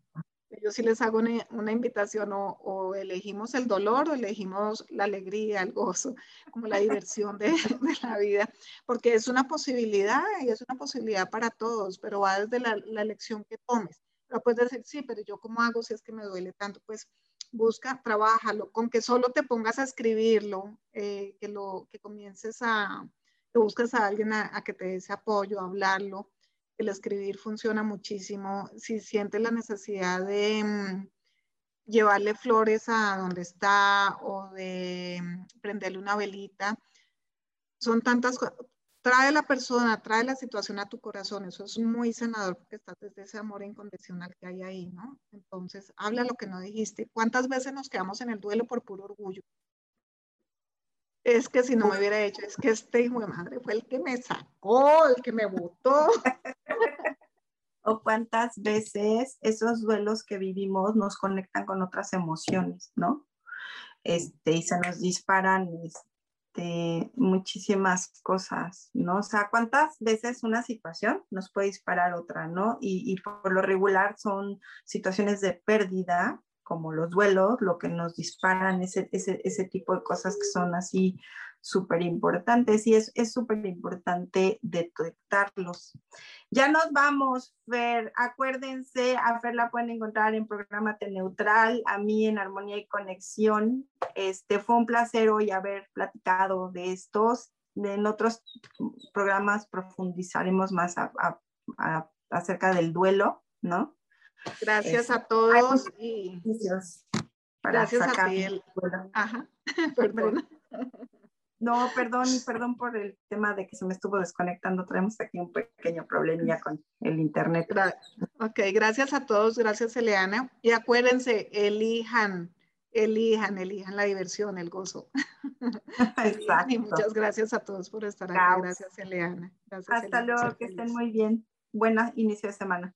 Yo sí les hago una, invitación o, elegimos el dolor o elegimos la alegría, el gozo, como la diversión de, la vida, porque es una posibilidad y es una posibilidad para todos, pero va desde la, elección que tomes. Pero puedes decir, sí, pero yo cómo hago si es que me duele tanto, pues busca, trabájalo, con que solo te pongas a escribirlo, eh, que, lo, que comiences a, que busques a alguien a, a que te dé ese apoyo, a hablarlo, el escribir funciona muchísimo. Si sientes la necesidad de mm, llevarle flores a donde está o de mm, prenderle una velita, son tantas cosas. Trae la persona, trae la situación a tu corazón. Eso es muy sanador porque estás desde ese amor incondicional que hay ahí, ¿no? Entonces, habla lo que no dijiste. ¿Cuántas veces nos quedamos en el duelo por puro orgullo? es que si no me hubiera hecho, es que este hijo de madre fue el que me sacó, el que me botó. o cuántas veces esos duelos que vivimos nos conectan con otras emociones, ¿no? Este, y se nos disparan este, muchísimas cosas, ¿no? O sea, cuántas veces una situación nos puede disparar otra, ¿no? Y, y por lo regular son situaciones de pérdida como los duelos, lo que nos disparan, ese, ese, ese tipo de cosas que son así súper importantes y es súper importante detectarlos. Ya nos vamos, Fer. Acuérdense, a Fer la pueden encontrar en Programa Neutral, a mí en Armonía y Conexión. Este, fue un placer hoy haber platicado de estos. En otros programas profundizaremos más acerca del duelo, ¿no? Gracias a todos y gracias a ti. Ajá, perdón. No, perdón, perdón por el tema de que se me estuvo desconectando. Traemos aquí un pequeño problemilla con el internet. Ok, gracias a todos, gracias Eliana. Y acuérdense, elijan, elijan, elijan la diversión, el gozo. Exacto. Y muchas gracias a todos por estar aquí. Gracias, Eliana. Hasta luego, que estén muy bien. Buena inicio de semana.